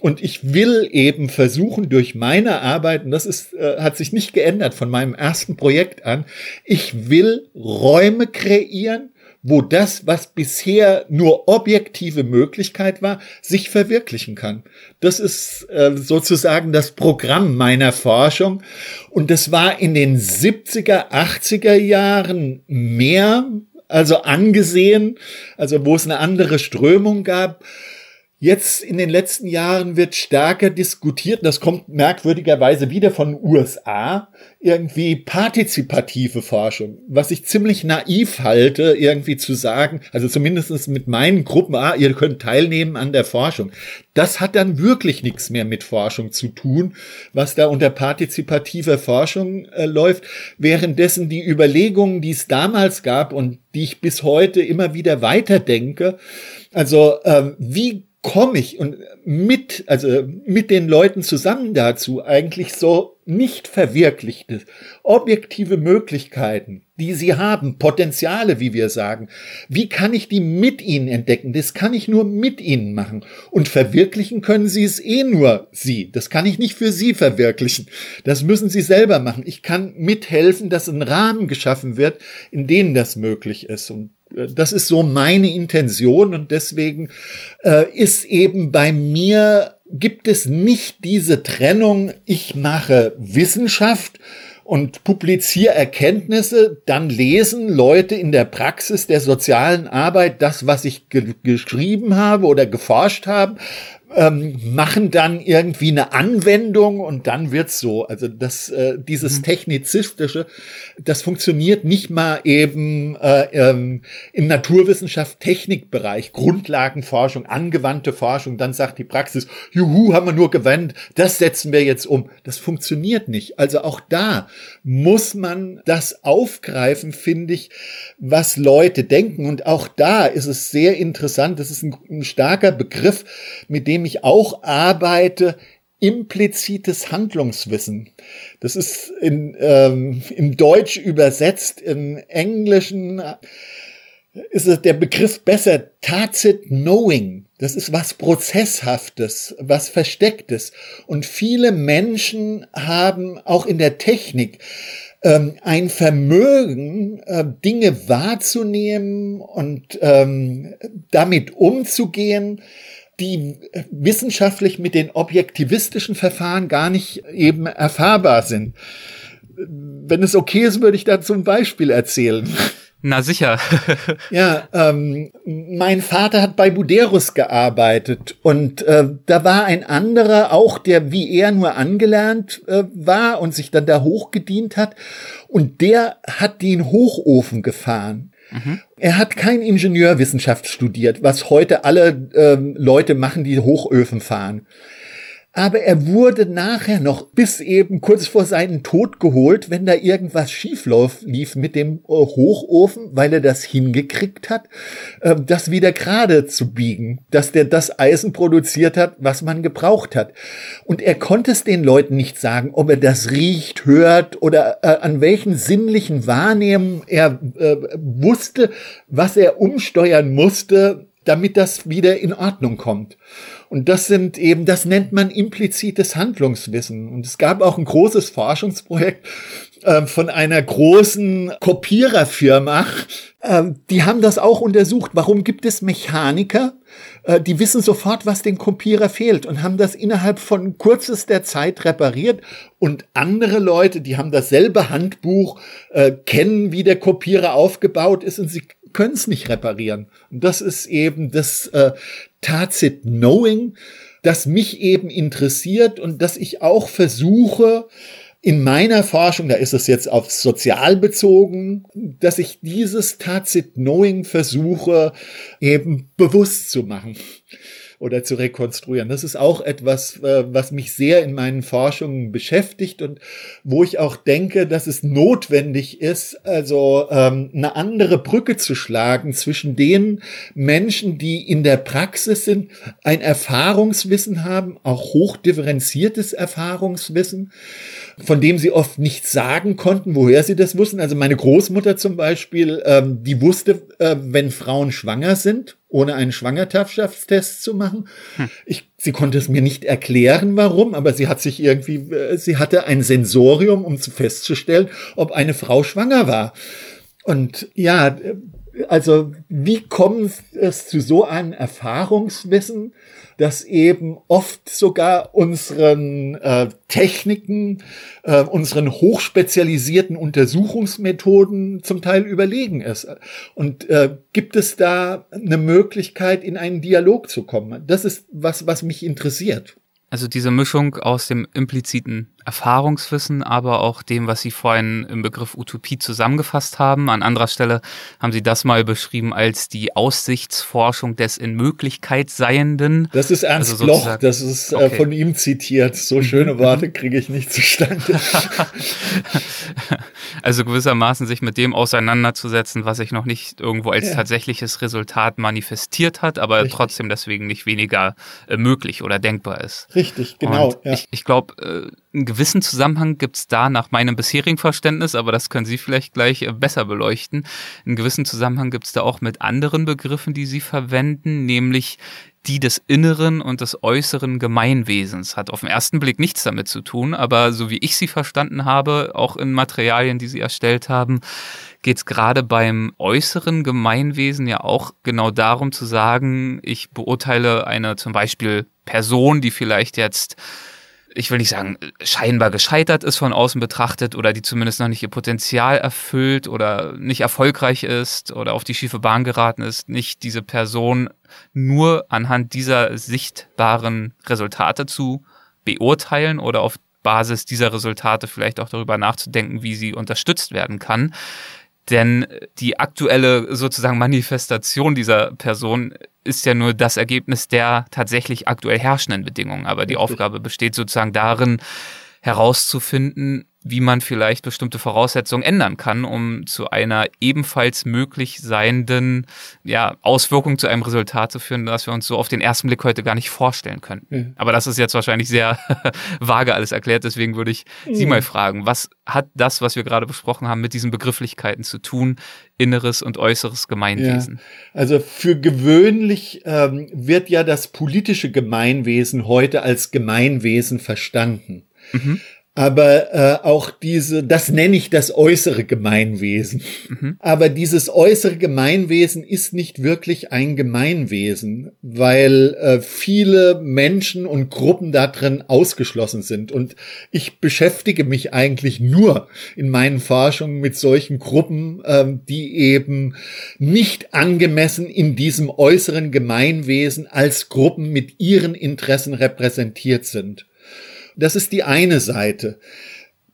Und ich will eben versuchen, durch meine Arbeit, und das ist, äh, hat sich nicht geändert von meinem ersten Projekt an, ich will Räume kreieren, wo das, was bisher nur objektive Möglichkeit war, sich verwirklichen kann. Das ist äh, sozusagen das Programm meiner Forschung. Und das war in den 70er, 80er Jahren mehr, also angesehen, also wo es eine andere Strömung gab. Jetzt in den letzten Jahren wird stärker diskutiert, das kommt merkwürdigerweise wieder von USA, irgendwie partizipative Forschung, was ich ziemlich naiv halte, irgendwie zu sagen, also zumindest mit meinen Gruppen, ah, ihr könnt teilnehmen an der Forschung. Das hat dann wirklich nichts mehr mit Forschung zu tun, was da unter partizipativer Forschung äh, läuft, währenddessen die Überlegungen, die es damals gab und die ich bis heute immer wieder weiterdenke, also äh, wie komme ich und mit, also mit den Leuten zusammen dazu eigentlich so nicht verwirklichte, objektive Möglichkeiten, die sie haben, Potenziale, wie wir sagen. Wie kann ich die mit ihnen entdecken? Das kann ich nur mit ihnen machen. Und verwirklichen können sie es eh nur sie. Das kann ich nicht für sie verwirklichen. Das müssen sie selber machen. Ich kann mithelfen, dass ein Rahmen geschaffen wird, in dem das möglich ist. Und das ist so meine Intention und deswegen äh, ist eben bei mir gibt es nicht diese Trennung, ich mache Wissenschaft und publiziere Erkenntnisse, dann lesen Leute in der Praxis der sozialen Arbeit das, was ich ge geschrieben habe oder geforscht habe, ähm, machen dann irgendwie eine Anwendung und dann wird's so. Also das, äh, dieses mhm. technizistische, das funktioniert nicht mal eben äh, ähm, im Naturwissenschaft, Technikbereich, Grundlagenforschung, angewandte Forschung. Dann sagt die Praxis, juhu, haben wir nur gewendet, das setzen wir jetzt um. Das funktioniert nicht. Also auch da muss man das aufgreifen, finde ich, was Leute denken. Und auch da ist es sehr interessant. Das ist ein, ein starker Begriff, mit dem ich auch arbeite, implizites Handlungswissen. Das ist in, ähm, im Deutsch übersetzt, im Englischen ist es der Begriff besser tacit knowing. Das ist was Prozesshaftes, was Verstecktes. Und viele Menschen haben auch in der Technik ähm, ein Vermögen, äh, Dinge wahrzunehmen und ähm, damit umzugehen, die wissenschaftlich mit den objektivistischen Verfahren gar nicht eben erfahrbar sind. wenn es okay ist, würde ich dazu ein Beispiel erzählen. Na sicher. ja, ähm, mein Vater hat bei Buderus gearbeitet und äh, da war ein anderer, auch der wie er nur angelernt äh, war und sich dann da hochgedient hat und der hat den Hochofen gefahren. Mhm. Er hat kein Ingenieurwissenschaft studiert, was heute alle ähm, Leute machen, die Hochöfen fahren aber er wurde nachher noch bis eben kurz vor seinem Tod geholt, wenn da irgendwas schief lief mit dem äh, Hochofen, weil er das hingekriegt hat, ähm, das wieder gerade zu biegen, dass der das Eisen produziert hat, was man gebraucht hat. Und er konnte es den Leuten nicht sagen, ob er das riecht, hört oder äh, an welchen sinnlichen Wahrnehmen er äh, wusste, was er umsteuern musste, damit das wieder in Ordnung kommt. Und das sind eben, das nennt man implizites Handlungswissen. Und es gab auch ein großes Forschungsprojekt äh, von einer großen Kopiererfirma. Äh, die haben das auch untersucht. Warum gibt es Mechaniker, äh, die wissen sofort, was dem Kopierer fehlt und haben das innerhalb von kürzester Zeit repariert. Und andere Leute, die haben dasselbe Handbuch, äh, kennen, wie der Kopierer aufgebaut ist und sie können es nicht reparieren. Und das ist eben das, äh, Tacit Knowing, das mich eben interessiert und dass ich auch versuche, in meiner Forschung, da ist es jetzt auf sozial bezogen, dass ich dieses Tacit Knowing versuche eben bewusst zu machen oder zu rekonstruieren. Das ist auch etwas, äh, was mich sehr in meinen Forschungen beschäftigt und wo ich auch denke, dass es notwendig ist, also ähm, eine andere Brücke zu schlagen zwischen den Menschen, die in der Praxis sind, ein Erfahrungswissen haben, auch hochdifferenziertes Erfahrungswissen, von dem sie oft nicht sagen konnten, woher sie das wussten. Also meine Großmutter zum Beispiel, ähm, die wusste, äh, wenn Frauen schwanger sind ohne einen Schwangerschaftstest zu machen. Hm. Ich, sie konnte es mir nicht erklären, warum, aber sie hat sich irgendwie, äh, sie hatte ein Sensorium, um zu festzustellen, ob eine Frau schwanger war. Und ja, also wie kommt es zu so einem Erfahrungswissen, das eben oft sogar unseren äh, Techniken, äh, unseren hochspezialisierten Untersuchungsmethoden zum Teil überlegen ist. Und äh, gibt es da eine Möglichkeit, in einen Dialog zu kommen? Das ist was, was mich interessiert. Also diese Mischung aus dem impliziten Erfahrungswissen, aber auch dem, was Sie vorhin im Begriff Utopie zusammengefasst haben. An anderer Stelle haben Sie das mal beschrieben als die Aussichtsforschung des in Möglichkeit Seienden. Das ist Ernst also Bloch, das ist äh, okay. von ihm zitiert. So schöne Worte kriege ich nicht zustande. also gewissermaßen sich mit dem auseinanderzusetzen, was sich noch nicht irgendwo als ja. tatsächliches Resultat manifestiert hat, aber Richtig. trotzdem deswegen nicht weniger äh, möglich oder denkbar ist. Richtig, genau. Ja. Ich, ich glaube, äh, einen gewissen Zusammenhang gibt es da nach meinem bisherigen Verständnis, aber das können Sie vielleicht gleich äh, besser beleuchten. Einen gewissen Zusammenhang gibt es da auch mit anderen Begriffen, die Sie verwenden, nämlich die des inneren und des äußeren Gemeinwesens. Hat auf den ersten Blick nichts damit zu tun, aber so wie ich sie verstanden habe, auch in Materialien, die Sie erstellt haben, geht es gerade beim äußeren Gemeinwesen ja auch genau darum zu sagen, ich beurteile eine zum Beispiel Person, die vielleicht jetzt ich will nicht sagen, scheinbar gescheitert ist von außen betrachtet oder die zumindest noch nicht ihr Potenzial erfüllt oder nicht erfolgreich ist oder auf die schiefe Bahn geraten ist, nicht diese Person nur anhand dieser sichtbaren Resultate zu beurteilen oder auf Basis dieser Resultate vielleicht auch darüber nachzudenken, wie sie unterstützt werden kann. Denn die aktuelle sozusagen Manifestation dieser Person ist ja nur das Ergebnis der tatsächlich aktuell herrschenden Bedingungen. Aber die Aufgabe besteht sozusagen darin, herauszufinden, wie man vielleicht bestimmte Voraussetzungen ändern kann, um zu einer ebenfalls möglich seienden ja, Auswirkung zu einem Resultat zu führen, das wir uns so auf den ersten Blick heute gar nicht vorstellen können. Ja. Aber das ist jetzt wahrscheinlich sehr vage alles erklärt, deswegen würde ich ja. Sie mal fragen, was hat das, was wir gerade besprochen haben, mit diesen Begrifflichkeiten zu tun, inneres und äußeres Gemeinwesen? Ja. Also für gewöhnlich ähm, wird ja das politische Gemeinwesen heute als Gemeinwesen verstanden. Mhm. Aber äh, auch diese, das nenne ich das äußere Gemeinwesen. Mhm. Aber dieses äußere Gemeinwesen ist nicht wirklich ein Gemeinwesen, weil äh, viele Menschen und Gruppen da drin ausgeschlossen sind. Und ich beschäftige mich eigentlich nur in meinen Forschungen mit solchen Gruppen, äh, die eben nicht angemessen in diesem äußeren Gemeinwesen als Gruppen mit ihren Interessen repräsentiert sind. Das ist die eine Seite.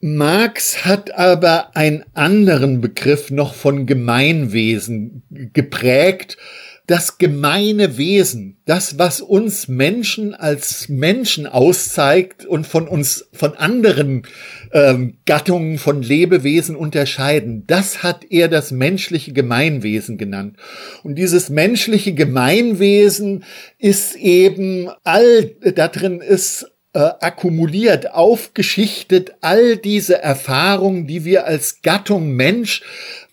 Marx hat aber einen anderen Begriff noch von Gemeinwesen geprägt. Das gemeine Wesen, das, was uns Menschen als Menschen auszeigt und von uns, von anderen ähm, Gattungen von Lebewesen unterscheiden, das hat er das menschliche Gemeinwesen genannt. Und dieses menschliche Gemeinwesen ist eben all, da drin ist äh, akkumuliert, aufgeschichtet, all diese Erfahrungen, die wir als Gattung Mensch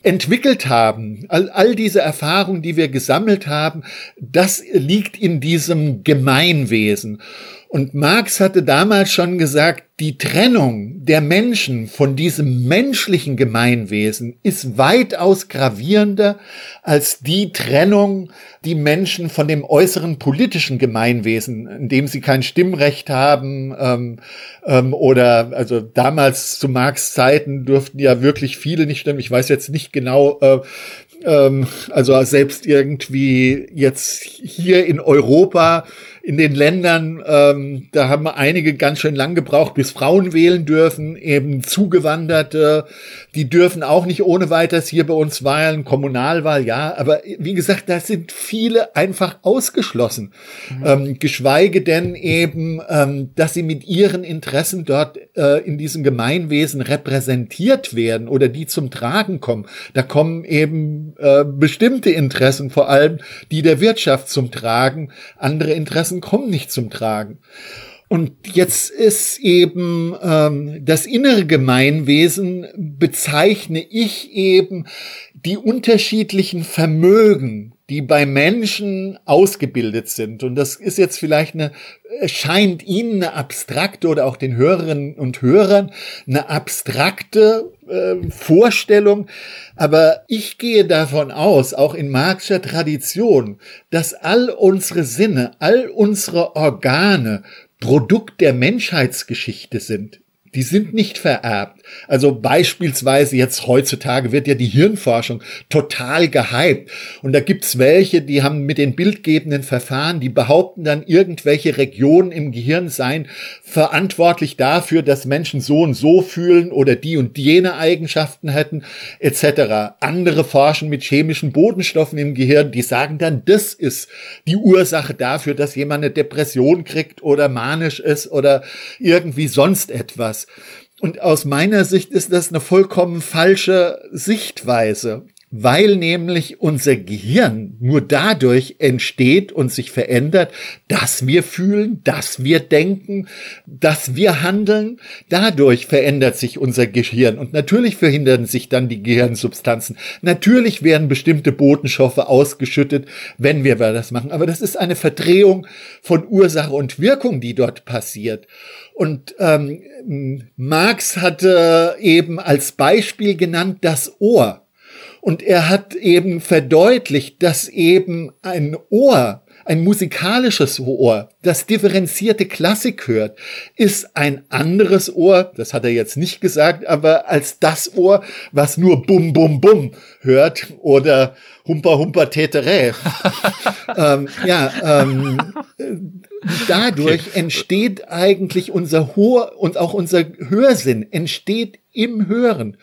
entwickelt haben, all, all diese Erfahrungen, die wir gesammelt haben, das liegt in diesem Gemeinwesen. Und Marx hatte damals schon gesagt, die Trennung der Menschen von diesem menschlichen Gemeinwesen ist weitaus gravierender als die Trennung, die Menschen von dem äußeren politischen Gemeinwesen, in dem sie kein Stimmrecht haben ähm, ähm, oder also damals zu Marx Zeiten durften ja wirklich viele nicht stimmen. Ich weiß jetzt nicht genau, äh, ähm, also selbst irgendwie jetzt hier in Europa in den Ländern, ähm, da haben einige ganz schön lang gebraucht, bis Frauen wählen dürfen, eben Zugewanderte, die dürfen auch nicht ohne weiteres hier bei uns wählen, Kommunalwahl, ja, aber wie gesagt, da sind viele einfach ausgeschlossen, mhm. ähm, geschweige denn eben, ähm, dass sie mit ihren Interessen dort äh, in diesem Gemeinwesen repräsentiert werden oder die zum Tragen kommen. Da kommen eben äh, bestimmte Interessen, vor allem die der Wirtschaft zum Tragen, andere Interessen Interessen kommen nicht zum Tragen. Und jetzt ist eben ähm, das innere Gemeinwesen bezeichne ich eben die unterschiedlichen Vermögen, die bei Menschen ausgebildet sind. Und das ist jetzt vielleicht eine, scheint Ihnen eine abstrakte oder auch den Hörerinnen und Hörern eine abstrakte äh, Vorstellung. Aber ich gehe davon aus, auch in Marxischer Tradition, dass all unsere Sinne, all unsere Organe Produkt der Menschheitsgeschichte sind die sind nicht vererbt. Also beispielsweise jetzt heutzutage wird ja die Hirnforschung total gehypt. Und da gibt's welche, die haben mit den bildgebenden Verfahren, die behaupten dann, irgendwelche Regionen im Gehirn seien verantwortlich dafür, dass Menschen so und so fühlen oder die und jene Eigenschaften hätten, etc. Andere forschen mit chemischen Bodenstoffen im Gehirn, die sagen dann, das ist die Ursache dafür, dass jemand eine Depression kriegt oder manisch ist oder irgendwie sonst etwas. Und aus meiner Sicht ist das eine vollkommen falsche Sichtweise, weil nämlich unser Gehirn nur dadurch entsteht und sich verändert, dass wir fühlen, dass wir denken, dass wir handeln. Dadurch verändert sich unser Gehirn und natürlich verhindern sich dann die Gehirnsubstanzen. Natürlich werden bestimmte Botenstoffe ausgeschüttet, wenn wir das machen. Aber das ist eine Verdrehung von Ursache und Wirkung, die dort passiert. Und ähm, Marx hatte eben als Beispiel genannt das Ohr. Und er hat eben verdeutlicht, dass eben ein Ohr, ein musikalisches Ohr, das differenzierte Klassik hört, ist ein anderes Ohr, das hat er jetzt nicht gesagt, aber als das Ohr, was nur Bum Bum Bum hört oder Humper Humper Tetere. ähm, ja, ähm, dadurch okay. entsteht eigentlich unser Hor und auch unser Hörsinn entsteht im Hören.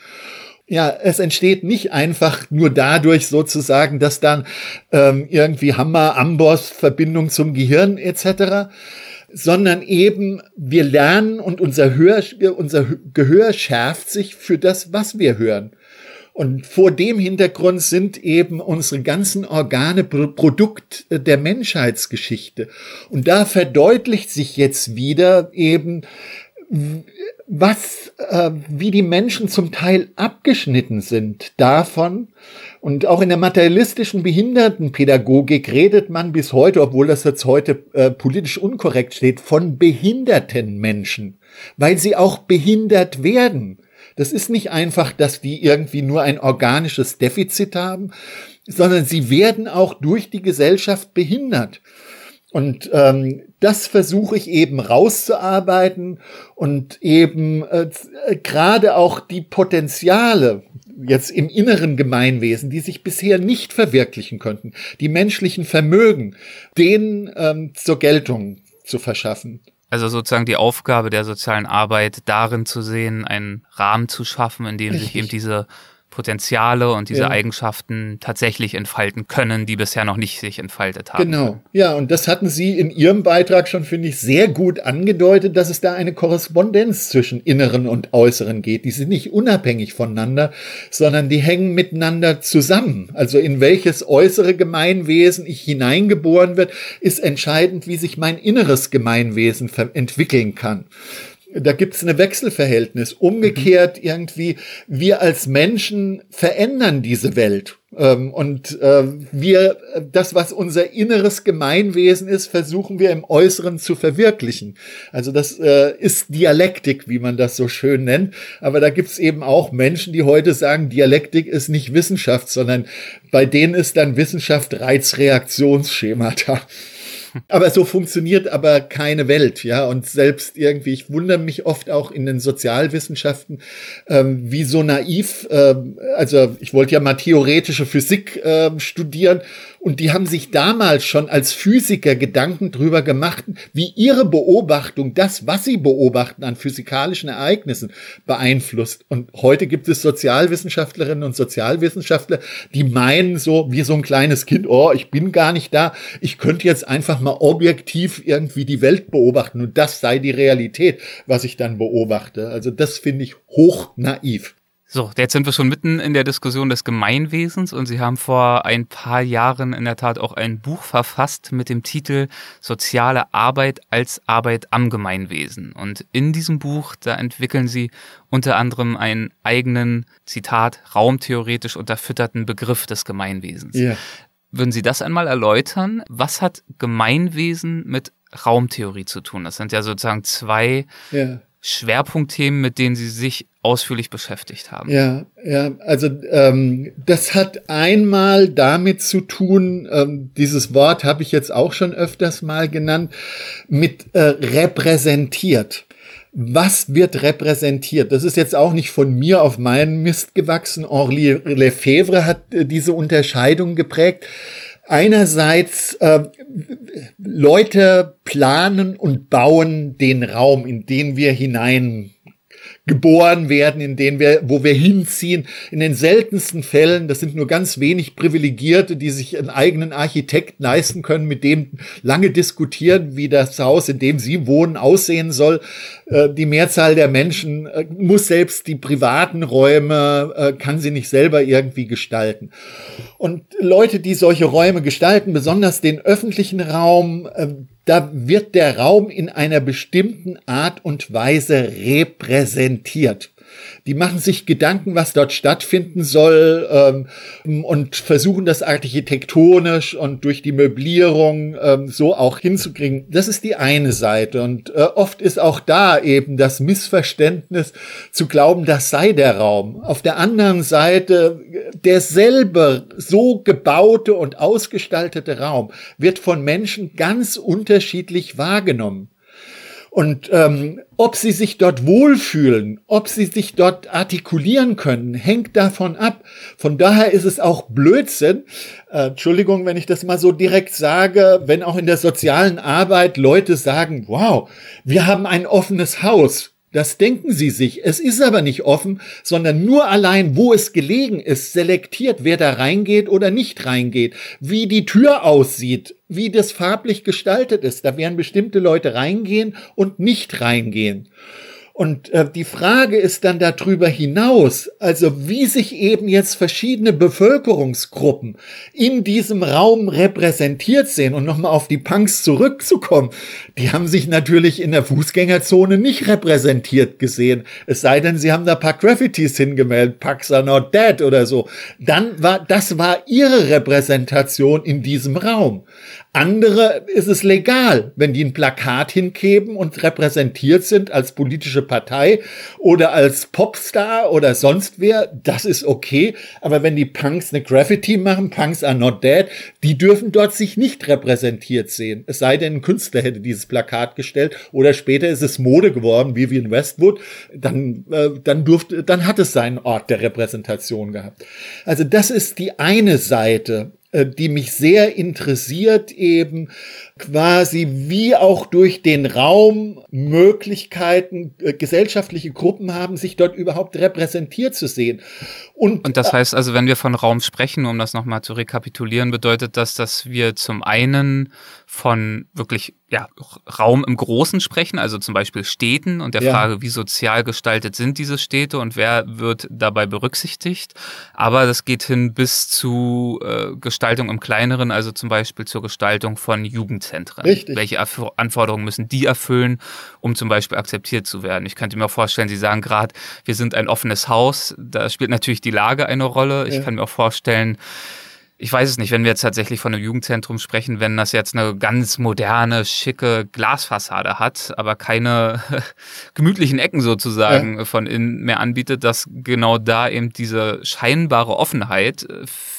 Ja, es entsteht nicht einfach nur dadurch sozusagen, dass dann ähm, irgendwie Hammer, Amboss, Verbindung zum Gehirn etc., sondern eben wir lernen und unser, Hör, unser Gehör schärft sich für das, was wir hören. Und vor dem Hintergrund sind eben unsere ganzen Organe Produkt der Menschheitsgeschichte. Und da verdeutlicht sich jetzt wieder eben, was, äh, wie die Menschen zum Teil abgeschnitten sind davon. Und auch in der materialistischen Behindertenpädagogik redet man bis heute, obwohl das jetzt heute äh, politisch unkorrekt steht, von behinderten Menschen, weil sie auch behindert werden. Das ist nicht einfach, dass die irgendwie nur ein organisches Defizit haben, sondern sie werden auch durch die Gesellschaft behindert. Und ähm, das versuche ich eben rauszuarbeiten und eben äh, gerade auch die Potenziale jetzt im inneren Gemeinwesen, die sich bisher nicht verwirklichen konnten, die menschlichen Vermögen, denen ähm, zur Geltung zu verschaffen. Also sozusagen die Aufgabe der sozialen Arbeit darin zu sehen, einen Rahmen zu schaffen, in dem Richtig. sich eben diese Potenziale und diese ja. Eigenschaften tatsächlich entfalten können, die bisher noch nicht sich entfaltet haben. Genau. Ja, und das hatten Sie in Ihrem Beitrag schon, finde ich, sehr gut angedeutet, dass es da eine Korrespondenz zwischen Inneren und Äußeren geht. Die sind nicht unabhängig voneinander, sondern die hängen miteinander zusammen. Also in welches äußere Gemeinwesen ich hineingeboren wird, ist entscheidend, wie sich mein inneres Gemeinwesen entwickeln kann da gibt's eine Wechselverhältnis. Umgekehrt mhm. irgendwie, wir als Menschen verändern diese Welt. Ähm, und äh, wir, das, was unser inneres Gemeinwesen ist, versuchen wir im Äußeren zu verwirklichen. Also das äh, ist Dialektik, wie man das so schön nennt. Aber da gibt's eben auch Menschen, die heute sagen, Dialektik ist nicht Wissenschaft, sondern bei denen ist dann Wissenschaft Reizreaktionsschemata. Aber so funktioniert aber keine Welt, ja. Und selbst irgendwie, ich wundere mich oft auch in den Sozialwissenschaften, ähm, wie so naiv, ähm, also ich wollte ja mal theoretische Physik ähm, studieren und die haben sich damals schon als Physiker Gedanken drüber gemacht, wie ihre Beobachtung, das, was sie beobachten an physikalischen Ereignissen, beeinflusst. Und heute gibt es Sozialwissenschaftlerinnen und Sozialwissenschaftler, die meinen so, wie so ein kleines Kind, oh, ich bin gar nicht da, ich könnte jetzt einfach mal objektiv irgendwie die Welt beobachten und das sei die Realität, was ich dann beobachte. Also das finde ich hoch naiv. So, jetzt sind wir schon mitten in der Diskussion des Gemeinwesens und Sie haben vor ein paar Jahren in der Tat auch ein Buch verfasst mit dem Titel Soziale Arbeit als Arbeit am Gemeinwesen. Und in diesem Buch, da entwickeln Sie unter anderem einen eigenen, Zitat, raumtheoretisch unterfütterten Begriff des Gemeinwesens. Yeah. Würden Sie das einmal erläutern? Was hat Gemeinwesen mit Raumtheorie zu tun? Das sind ja sozusagen zwei yeah. Schwerpunktthemen, mit denen Sie sich ausführlich beschäftigt haben. Ja, ja, also ähm, das hat einmal damit zu tun, ähm, dieses Wort habe ich jetzt auch schon öfters mal genannt, mit äh, repräsentiert. Was wird repräsentiert? Das ist jetzt auch nicht von mir auf meinen Mist gewachsen. Henri Lefebvre hat äh, diese Unterscheidung geprägt einerseits äh, Leute planen und bauen den Raum, in den wir hinein geboren werden, in denen wir, wo wir hinziehen. In den seltensten Fällen, das sind nur ganz wenig Privilegierte, die sich einen eigenen Architekt leisten können, mit dem lange diskutieren, wie das Haus, in dem sie wohnen, aussehen soll. Äh, die Mehrzahl der Menschen äh, muss selbst die privaten Räume, äh, kann sie nicht selber irgendwie gestalten. Und Leute, die solche Räume gestalten, besonders den öffentlichen Raum, da wird der Raum in einer bestimmten Art und Weise repräsentiert. Die machen sich Gedanken, was dort stattfinden soll ähm, und versuchen das architektonisch und durch die Möblierung ähm, so auch hinzukriegen. Das ist die eine Seite. Und äh, oft ist auch da eben das Missverständnis zu glauben, das sei der Raum. Auf der anderen Seite, derselbe so gebaute und ausgestaltete Raum wird von Menschen ganz unterschiedlich wahrgenommen. Und ähm, ob sie sich dort wohlfühlen, ob sie sich dort artikulieren können, hängt davon ab. Von daher ist es auch Blödsinn, äh, Entschuldigung, wenn ich das mal so direkt sage, wenn auch in der sozialen Arbeit Leute sagen, wow, wir haben ein offenes Haus. Das denken sie sich. Es ist aber nicht offen, sondern nur allein, wo es gelegen ist, selektiert, wer da reingeht oder nicht reingeht, wie die Tür aussieht, wie das farblich gestaltet ist. Da werden bestimmte Leute reingehen und nicht reingehen. Und äh, die Frage ist dann darüber hinaus, also wie sich eben jetzt verschiedene Bevölkerungsgruppen in diesem Raum repräsentiert sehen und nochmal auf die Punks zurückzukommen, die haben sich natürlich in der Fußgängerzone nicht repräsentiert gesehen. Es sei denn, sie haben da paar Graffitis hingemeldet, Punks are not dead oder so. Dann war, das war ihre Repräsentation in diesem Raum. Andere ist es legal, wenn die ein Plakat hinkleben und repräsentiert sind als politische Partei oder als Popstar oder sonst wer, das ist okay. Aber wenn die Punks eine Graffiti machen, Punks are not dead, die dürfen dort sich nicht repräsentiert sehen. Es sei denn, ein Künstler hätte dieses Plakat gestellt oder später ist es Mode geworden, wie in Westwood, dann, äh, dann durfte, dann hat es seinen Ort der Repräsentation gehabt. Also das ist die eine Seite die mich sehr interessiert, eben quasi wie auch durch den Raum Möglichkeiten, äh, gesellschaftliche Gruppen haben, sich dort überhaupt repräsentiert zu sehen. Und, und das äh, heißt also, wenn wir von Raum sprechen, um das nochmal zu rekapitulieren, bedeutet das, dass wir zum einen von wirklich ja, Raum im Großen sprechen, also zum Beispiel Städten und der ja. Frage, wie sozial gestaltet sind diese Städte und wer wird dabei berücksichtigt. Aber das geht hin bis zu äh, Gestaltung im Kleineren, also zum Beispiel zur Gestaltung von Jugendzentren. Richtig. Welche Anforderungen müssen die erfüllen, um zum Beispiel akzeptiert zu werden? Ich könnte mir vorstellen, Sie sagen gerade, wir sind ein offenes Haus. Da spielt natürlich die Lage eine Rolle. Ich ja. kann mir auch vorstellen, ich weiß es nicht, wenn wir jetzt tatsächlich von einem Jugendzentrum sprechen, wenn das jetzt eine ganz moderne, schicke Glasfassade hat, aber keine gemütlichen Ecken sozusagen ja. von innen mehr anbietet, dass genau da eben diese scheinbare Offenheit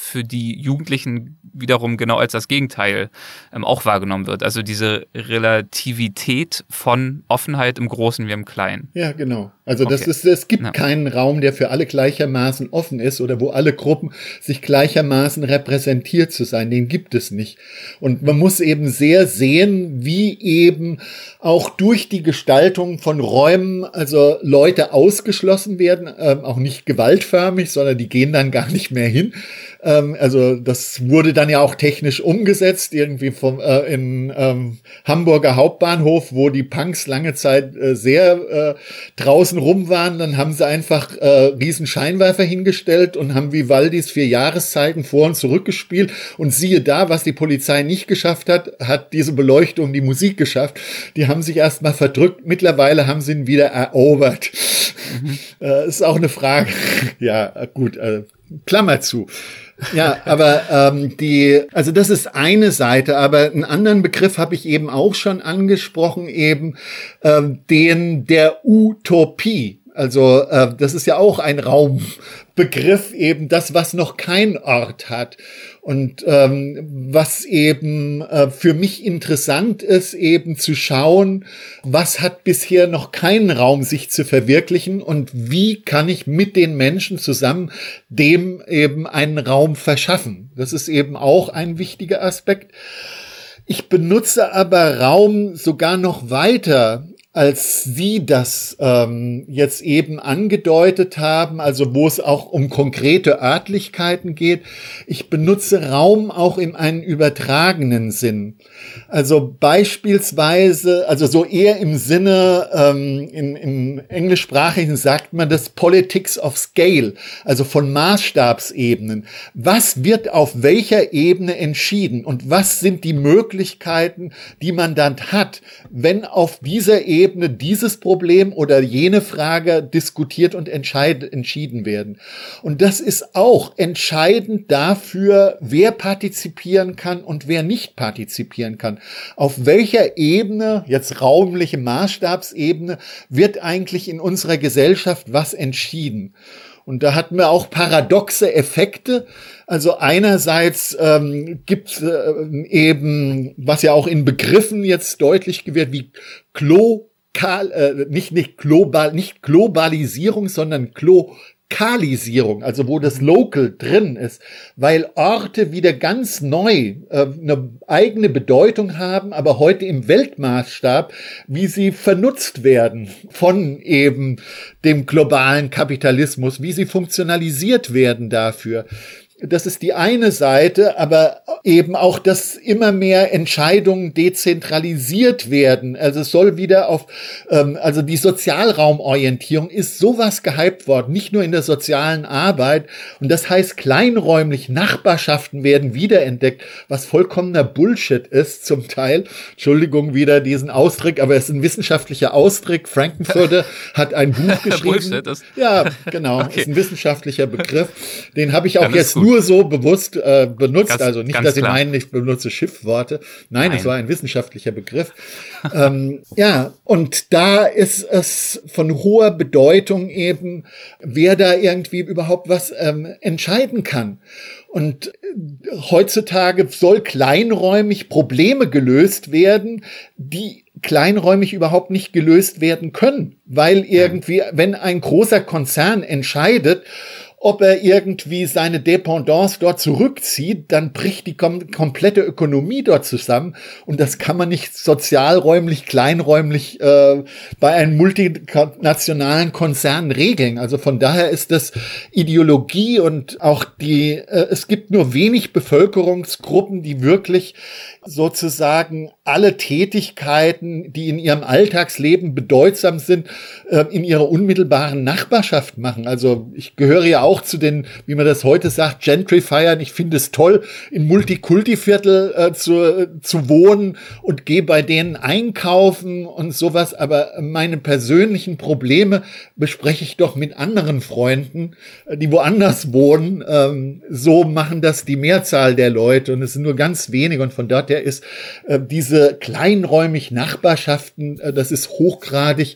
für die Jugendlichen wiederum genau als das Gegenteil ähm, auch wahrgenommen wird. Also diese Relativität von Offenheit im Großen wie im Kleinen. Ja, genau. Also okay. das ist, es gibt ja. keinen Raum, der für alle gleichermaßen offen ist oder wo alle Gruppen sich gleichermaßen repräsentiert zu sein. Den gibt es nicht. Und man muss eben sehr sehen, wie eben auch durch die Gestaltung von Räumen, also Leute ausgeschlossen werden, ähm, auch nicht gewaltförmig, sondern die gehen dann gar nicht mehr hin. Ähm, also das wurde dann ja auch technisch umgesetzt, irgendwie vom äh, in ähm, Hamburger Hauptbahnhof, wo die Punks lange Zeit äh, sehr äh, draußen rum waren. Dann haben sie einfach äh, riesen Scheinwerfer hingestellt und haben Vivaldis vier Jahreszeiten vor und zurück gespielt. Und siehe da, was die Polizei nicht geschafft hat, hat diese Beleuchtung die Musik geschafft. Die haben sich erstmal verdrückt. Mittlerweile haben sie ihn wieder erobert. Mhm. äh, ist auch eine Frage. ja, gut. Äh, Klammer zu. Ja, aber ähm, die, also das ist eine Seite, aber einen anderen Begriff habe ich eben auch schon angesprochen, eben ähm, den der Utopie. Also äh, das ist ja auch ein Raumbegriff, eben das, was noch kein Ort hat. Und ähm, was eben äh, für mich interessant ist, eben zu schauen, was hat bisher noch keinen Raum, sich zu verwirklichen und wie kann ich mit den Menschen zusammen dem eben einen Raum verschaffen. Das ist eben auch ein wichtiger Aspekt. Ich benutze aber Raum sogar noch weiter als Sie das ähm, jetzt eben angedeutet haben, also wo es auch um konkrete Örtlichkeiten geht. Ich benutze Raum auch in einen übertragenen Sinn. Also beispielsweise, also so eher im Sinne, ähm, in, im Englischsprachigen sagt man das Politics of Scale, also von Maßstabsebenen. Was wird auf welcher Ebene entschieden und was sind die Möglichkeiten, die man dann hat, wenn auf dieser Ebene Ebene dieses Problem oder jene Frage diskutiert und entschieden werden. Und das ist auch entscheidend dafür, wer partizipieren kann und wer nicht partizipieren kann. Auf welcher Ebene, jetzt raumliche Maßstabsebene, wird eigentlich in unserer Gesellschaft was entschieden? Und da hatten wir auch paradoxe Effekte. Also einerseits ähm, gibt äh, eben, was ja auch in Begriffen jetzt deutlich wird, wie Klo Kal, äh, nicht, nicht, global, nicht Globalisierung, sondern Lokalisierung, also wo das Local drin ist, weil Orte wieder ganz neu äh, eine eigene Bedeutung haben, aber heute im Weltmaßstab, wie sie vernutzt werden von eben dem globalen Kapitalismus, wie sie funktionalisiert werden dafür. Das ist die eine Seite, aber eben auch, dass immer mehr Entscheidungen dezentralisiert werden. Also es soll wieder auf, ähm, also die Sozialraumorientierung ist sowas gehypt worden, nicht nur in der sozialen Arbeit. Und das heißt, kleinräumlich Nachbarschaften werden wiederentdeckt, was vollkommener Bullshit ist zum Teil. Entschuldigung wieder diesen Ausdruck, aber es ist ein wissenschaftlicher Ausdruck. Frankenfurter hat ein Buch geschrieben. ja, genau, okay. ist ein wissenschaftlicher Begriff. Den habe ich auch jetzt nur so bewusst äh, benutzt. Ganz, also nicht, dass Sie meinen, ich benutze Schiffworte. Nein, Nein. es war ein wissenschaftlicher Begriff. ähm, ja, und da ist es von hoher Bedeutung eben, wer da irgendwie überhaupt was ähm, entscheiden kann. Und äh, heutzutage soll kleinräumig Probleme gelöst werden, die kleinräumig überhaupt nicht gelöst werden können, weil irgendwie, wenn ein großer Konzern entscheidet, ob er irgendwie seine Dependance dort zurückzieht, dann bricht die kom komplette Ökonomie dort zusammen. Und das kann man nicht sozialräumlich, kleinräumlich äh, bei einem multinationalen Konzern regeln. Also von daher ist das Ideologie und auch die, äh, es gibt nur wenig Bevölkerungsgruppen, die wirklich sozusagen alle Tätigkeiten, die in ihrem Alltagsleben bedeutsam sind, äh, in ihrer unmittelbaren Nachbarschaft machen. Also ich gehöre ja auch zu den, wie man das heute sagt, Gentrifiern. Ich finde es toll, in Multikulti-Viertel äh, zu, zu wohnen und gehe bei denen einkaufen und sowas. Aber meine persönlichen Probleme bespreche ich doch mit anderen Freunden, äh, die woanders wohnen. Ähm, so machen das die Mehrzahl der Leute und es sind nur ganz wenige und von daher ist äh, diese kleinräumig Nachbarschaften, äh, das ist hochgradig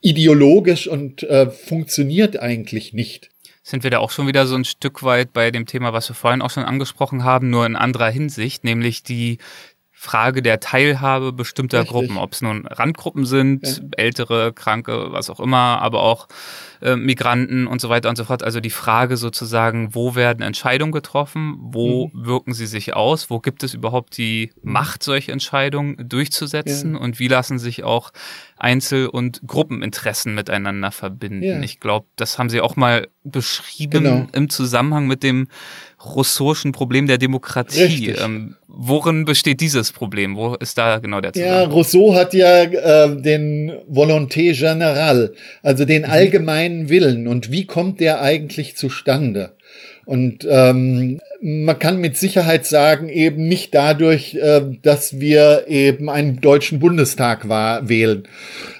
ideologisch und äh, funktioniert eigentlich nicht. Sind wir da auch schon wieder so ein Stück weit bei dem Thema, was wir vorhin auch schon angesprochen haben, nur in anderer Hinsicht, nämlich die Frage der Teilhabe bestimmter Richtig. Gruppen, ob es nun Randgruppen sind, ja. ältere, kranke, was auch immer, aber auch äh, Migranten und so weiter und so fort. Also die Frage sozusagen, wo werden Entscheidungen getroffen, wo mhm. wirken sie sich aus, wo gibt es überhaupt die Macht, solche Entscheidungen durchzusetzen ja. und wie lassen sich auch Einzel- und Gruppeninteressen miteinander verbinden. Ja. Ich glaube, das haben Sie auch mal beschrieben genau. im Zusammenhang mit dem russischen Problem der Demokratie. Ähm, worin besteht dieses Problem? Wo ist da genau der Zusammenhang? Ja, Rousseau hat ja äh, den Volonté générale, also den mhm. allgemeinen Willen. Und wie kommt der eigentlich zustande? Und ähm, man kann mit Sicherheit sagen, eben nicht dadurch, äh, dass wir eben einen deutschen Bundestag wählen.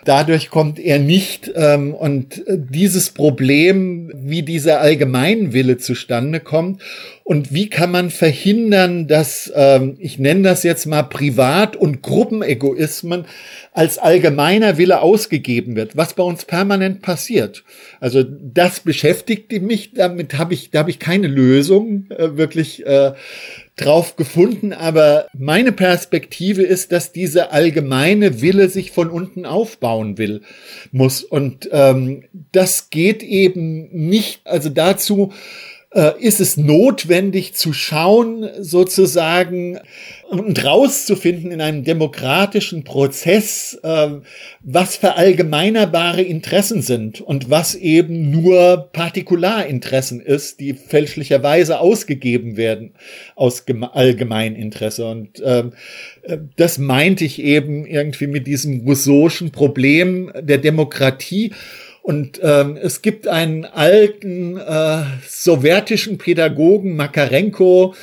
Dadurch kommt er nicht. Ähm, und äh, dieses Problem, wie dieser Allgemeinwille zustande kommt und wie kann man verhindern, dass, ähm, ich nenne das jetzt mal Privat- und Gruppenegoismen als allgemeiner Wille ausgegeben wird, was bei uns permanent passiert. Also das beschäftigt mich, damit habe ich, da habe ich keine Lösung äh, wirklich äh, drauf gefunden, aber meine Perspektive ist, dass diese allgemeine Wille sich von unten aufbauen will, muss. Und ähm, das geht eben nicht, also dazu ist es notwendig zu schauen, sozusagen und rauszufinden in einem demokratischen Prozess, äh, was verallgemeinerbare Interessen sind und was eben nur Partikularinteressen ist, die fälschlicherweise ausgegeben werden aus Allgemeininteresse. Und ähm, äh, das meinte ich eben irgendwie mit diesem Rousseau'schen Problem der Demokratie. Und ähm, es gibt einen alten äh, sowjetischen Pädagogen, Makarenko,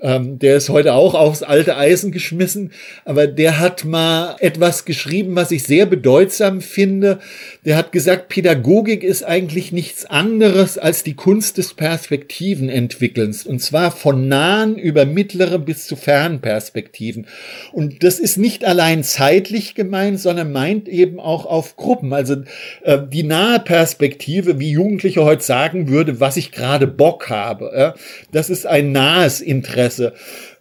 ähm, der ist heute auch aufs alte Eisen geschmissen, aber der hat mal etwas geschrieben, was ich sehr bedeutsam finde. Der hat gesagt, Pädagogik ist eigentlich nichts anderes als die Kunst des Perspektivenentwickelns. Und zwar von nahen über mittlere bis zu fernen Perspektiven. Und das ist nicht allein zeitlich gemeint, sondern meint eben auch auf Gruppen. Also äh, die nahe Perspektive, wie Jugendliche heute sagen würde, was ich gerade Bock habe. Äh, das ist ein nahes Interesse. Interesse.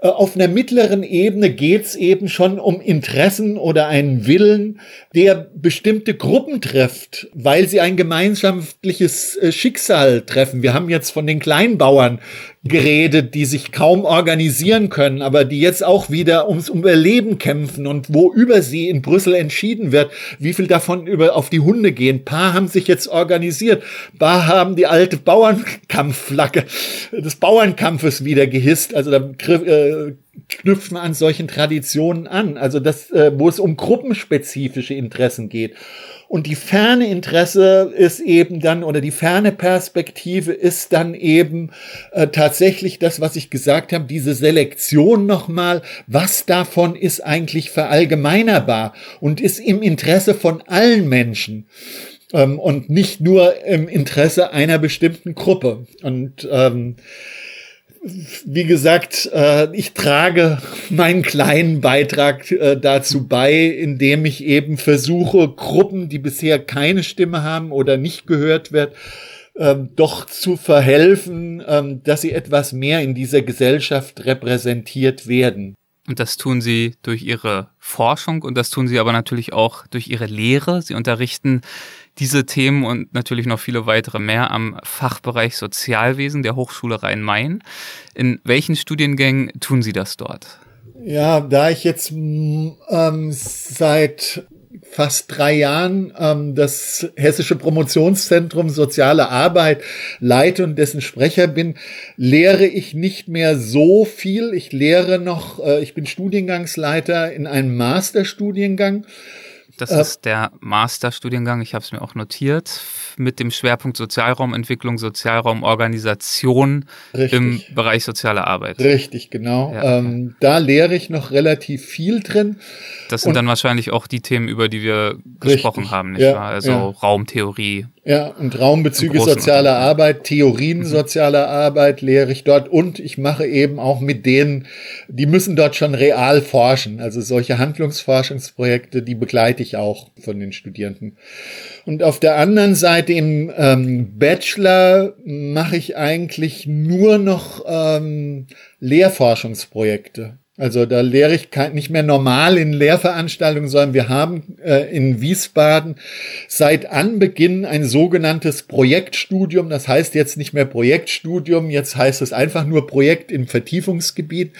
Äh, auf einer mittleren Ebene geht es eben schon um Interessen oder einen Willen, der bestimmte Gruppen trifft, weil sie ein gemeinschaftliches äh, Schicksal treffen. Wir haben jetzt von den Kleinbauern geredet, die sich kaum organisieren können, aber die jetzt auch wieder ums Überleben kämpfen und wo über sie in Brüssel entschieden wird, wie viel davon über auf die Hunde gehen. paar haben sich jetzt organisiert, paar haben die alte Bauernkampfflagge des Bauernkampfes wieder gehisst. Also da äh, knüpfen an solchen Traditionen an. Also das, äh, wo es um gruppenspezifische Interessen geht. Und die ferne Interesse ist eben dann, oder die ferne Perspektive ist dann eben äh, tatsächlich das, was ich gesagt habe, diese Selektion nochmal, was davon ist eigentlich verallgemeinerbar und ist im Interesse von allen Menschen ähm, und nicht nur im Interesse einer bestimmten Gruppe. Und ähm, wie gesagt, äh, ich trage meinen kleinen Beitrag äh, dazu bei, indem ich eben versuche, Gruppen, die bisher keine Stimme haben oder nicht gehört wird, ähm, doch zu verhelfen, ähm, dass sie etwas mehr in dieser Gesellschaft repräsentiert werden. Und das tun sie durch ihre Forschung und das tun sie aber natürlich auch durch ihre Lehre. Sie unterrichten diese Themen und natürlich noch viele weitere mehr am Fachbereich Sozialwesen der Hochschule Rhein-Main. In welchen Studiengängen tun Sie das dort? Ja, da ich jetzt ähm, seit fast drei Jahren ähm, das Hessische Promotionszentrum Soziale Arbeit leite und dessen Sprecher bin, lehre ich nicht mehr so viel. Ich lehre noch, äh, ich bin Studiengangsleiter in einem Masterstudiengang das äh, ist der Masterstudiengang, ich habe es mir auch notiert, mit dem Schwerpunkt Sozialraumentwicklung, Sozialraumorganisation Richtig. im Bereich soziale Arbeit. Richtig, genau. Ja. Ähm, da lehre ich noch relativ viel drin. Das sind und dann wahrscheinlich auch die Themen, über die wir gesprochen richtig. haben, nicht ja, wahr? Also ja. Raumtheorie. Ja, und Raumbezüge sozialer Arbeit, Theorien mhm. sozialer Arbeit lehre ich dort und ich mache eben auch mit denen, die müssen dort schon real forschen. Also solche Handlungsforschungsprojekte, die begleite ich auch von den Studierenden. Und auf der anderen Seite im ähm, Bachelor mache ich eigentlich nur noch ähm, Lehrforschungsprojekte. Also da lehre ich nicht mehr normal in Lehrveranstaltungen, sondern wir haben äh, in Wiesbaden seit Anbeginn ein sogenanntes Projektstudium. Das heißt jetzt nicht mehr Projektstudium, jetzt heißt es einfach nur Projekt im Vertiefungsgebiet.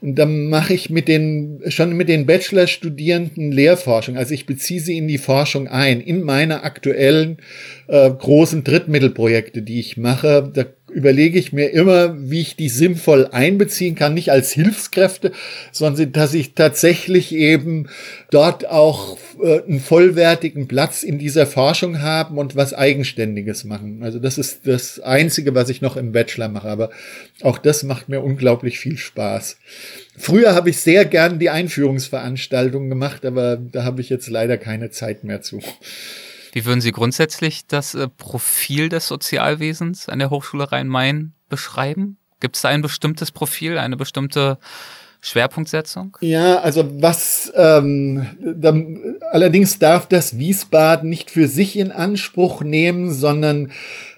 Und dann mache ich mit den, schon mit den Bachelorstudierenden Lehrforschung. Also ich beziehe sie in die Forschung ein, in meine aktuellen äh, großen Drittmittelprojekte, die ich mache. Da überlege ich mir immer, wie ich die sinnvoll einbeziehen kann, nicht als Hilfskräfte, sondern dass ich tatsächlich eben dort auch äh, einen vollwertigen Platz in dieser Forschung haben und was Eigenständiges machen. Also das ist das Einzige, was ich noch im Bachelor mache, aber auch das macht mir unglaublich viel Spaß. Früher habe ich sehr gern die Einführungsveranstaltungen gemacht, aber da habe ich jetzt leider keine Zeit mehr zu. Wie würden Sie grundsätzlich das äh, Profil des Sozialwesens an der Hochschule Rhein-Main beschreiben? Gibt es da ein bestimmtes Profil, eine bestimmte Schwerpunktsetzung? Ja, also was ähm, dann, allerdings darf das Wiesbaden nicht für sich in Anspruch nehmen, sondern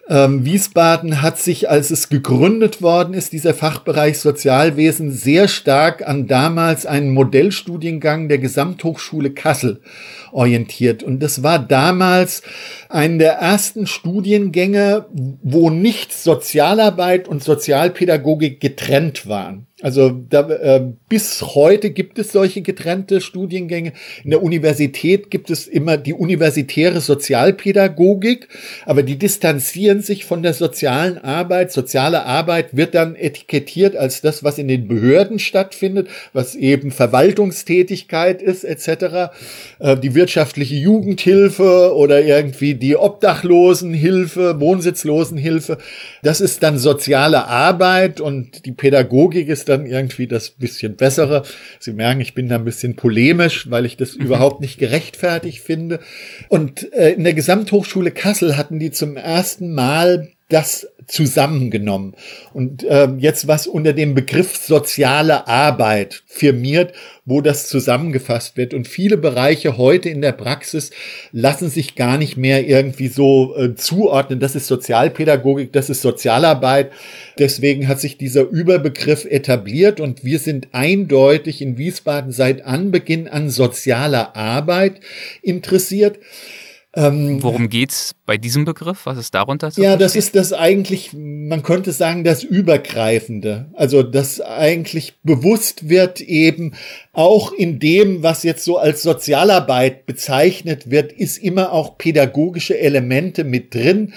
ähm, Wiesbaden hat sich, als es gegründet worden ist, dieser Fachbereich Sozialwesen, sehr stark an damals einen Modellstudiengang der Gesamthochschule Kassel orientiert. Und das war damals einen der ersten Studiengänge, wo nicht Sozialarbeit und Sozialpädagogik getrennt waren. Also da, äh, bis heute gibt es solche getrennte Studiengänge. In der Universität gibt es immer die universitäre Sozialpädagogik, aber die distanzieren sich von der sozialen Arbeit. Soziale Arbeit wird dann etikettiert als das, was in den Behörden stattfindet, was eben Verwaltungstätigkeit ist etc. Äh, die wirtschaftliche Jugendhilfe oder irgendwie die Obdachlosenhilfe, Wohnsitzlosenhilfe, das ist dann soziale Arbeit und die Pädagogik ist dann irgendwie das bisschen bessere. Sie merken, ich bin da ein bisschen polemisch, weil ich das mhm. überhaupt nicht gerechtfertigt finde. Und äh, in der Gesamthochschule Kassel hatten die zum ersten Mal das zusammengenommen. Und äh, jetzt was unter dem Begriff soziale Arbeit firmiert, wo das zusammengefasst wird. Und viele Bereiche heute in der Praxis lassen sich gar nicht mehr irgendwie so äh, zuordnen. Das ist Sozialpädagogik, das ist Sozialarbeit. Deswegen hat sich dieser Überbegriff etabliert und wir sind eindeutig in Wiesbaden seit Anbeginn an sozialer Arbeit interessiert. Ähm, Worum geht's bei diesem Begriff? Was ist darunter zu Ja, das ist das eigentlich, man könnte sagen, das Übergreifende. Also, das eigentlich bewusst wird eben auch in dem, was jetzt so als Sozialarbeit bezeichnet wird, ist immer auch pädagogische Elemente mit drin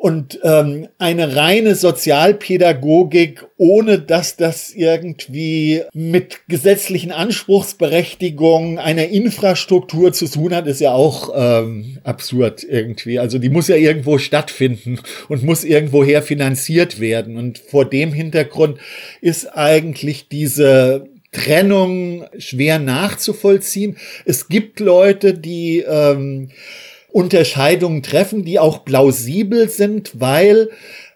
und ähm, eine reine Sozialpädagogik, ohne dass das irgendwie mit gesetzlichen Anspruchsberechtigungen einer Infrastruktur zu tun hat, ist ja auch ähm, absurd irgendwie. Also die muss ja irgendwo stattfinden und muss irgendwoher finanziert werden. Und vor dem Hintergrund ist eigentlich diese Trennung schwer nachzuvollziehen. Es gibt Leute, die ähm, Unterscheidungen treffen, die auch plausibel sind, weil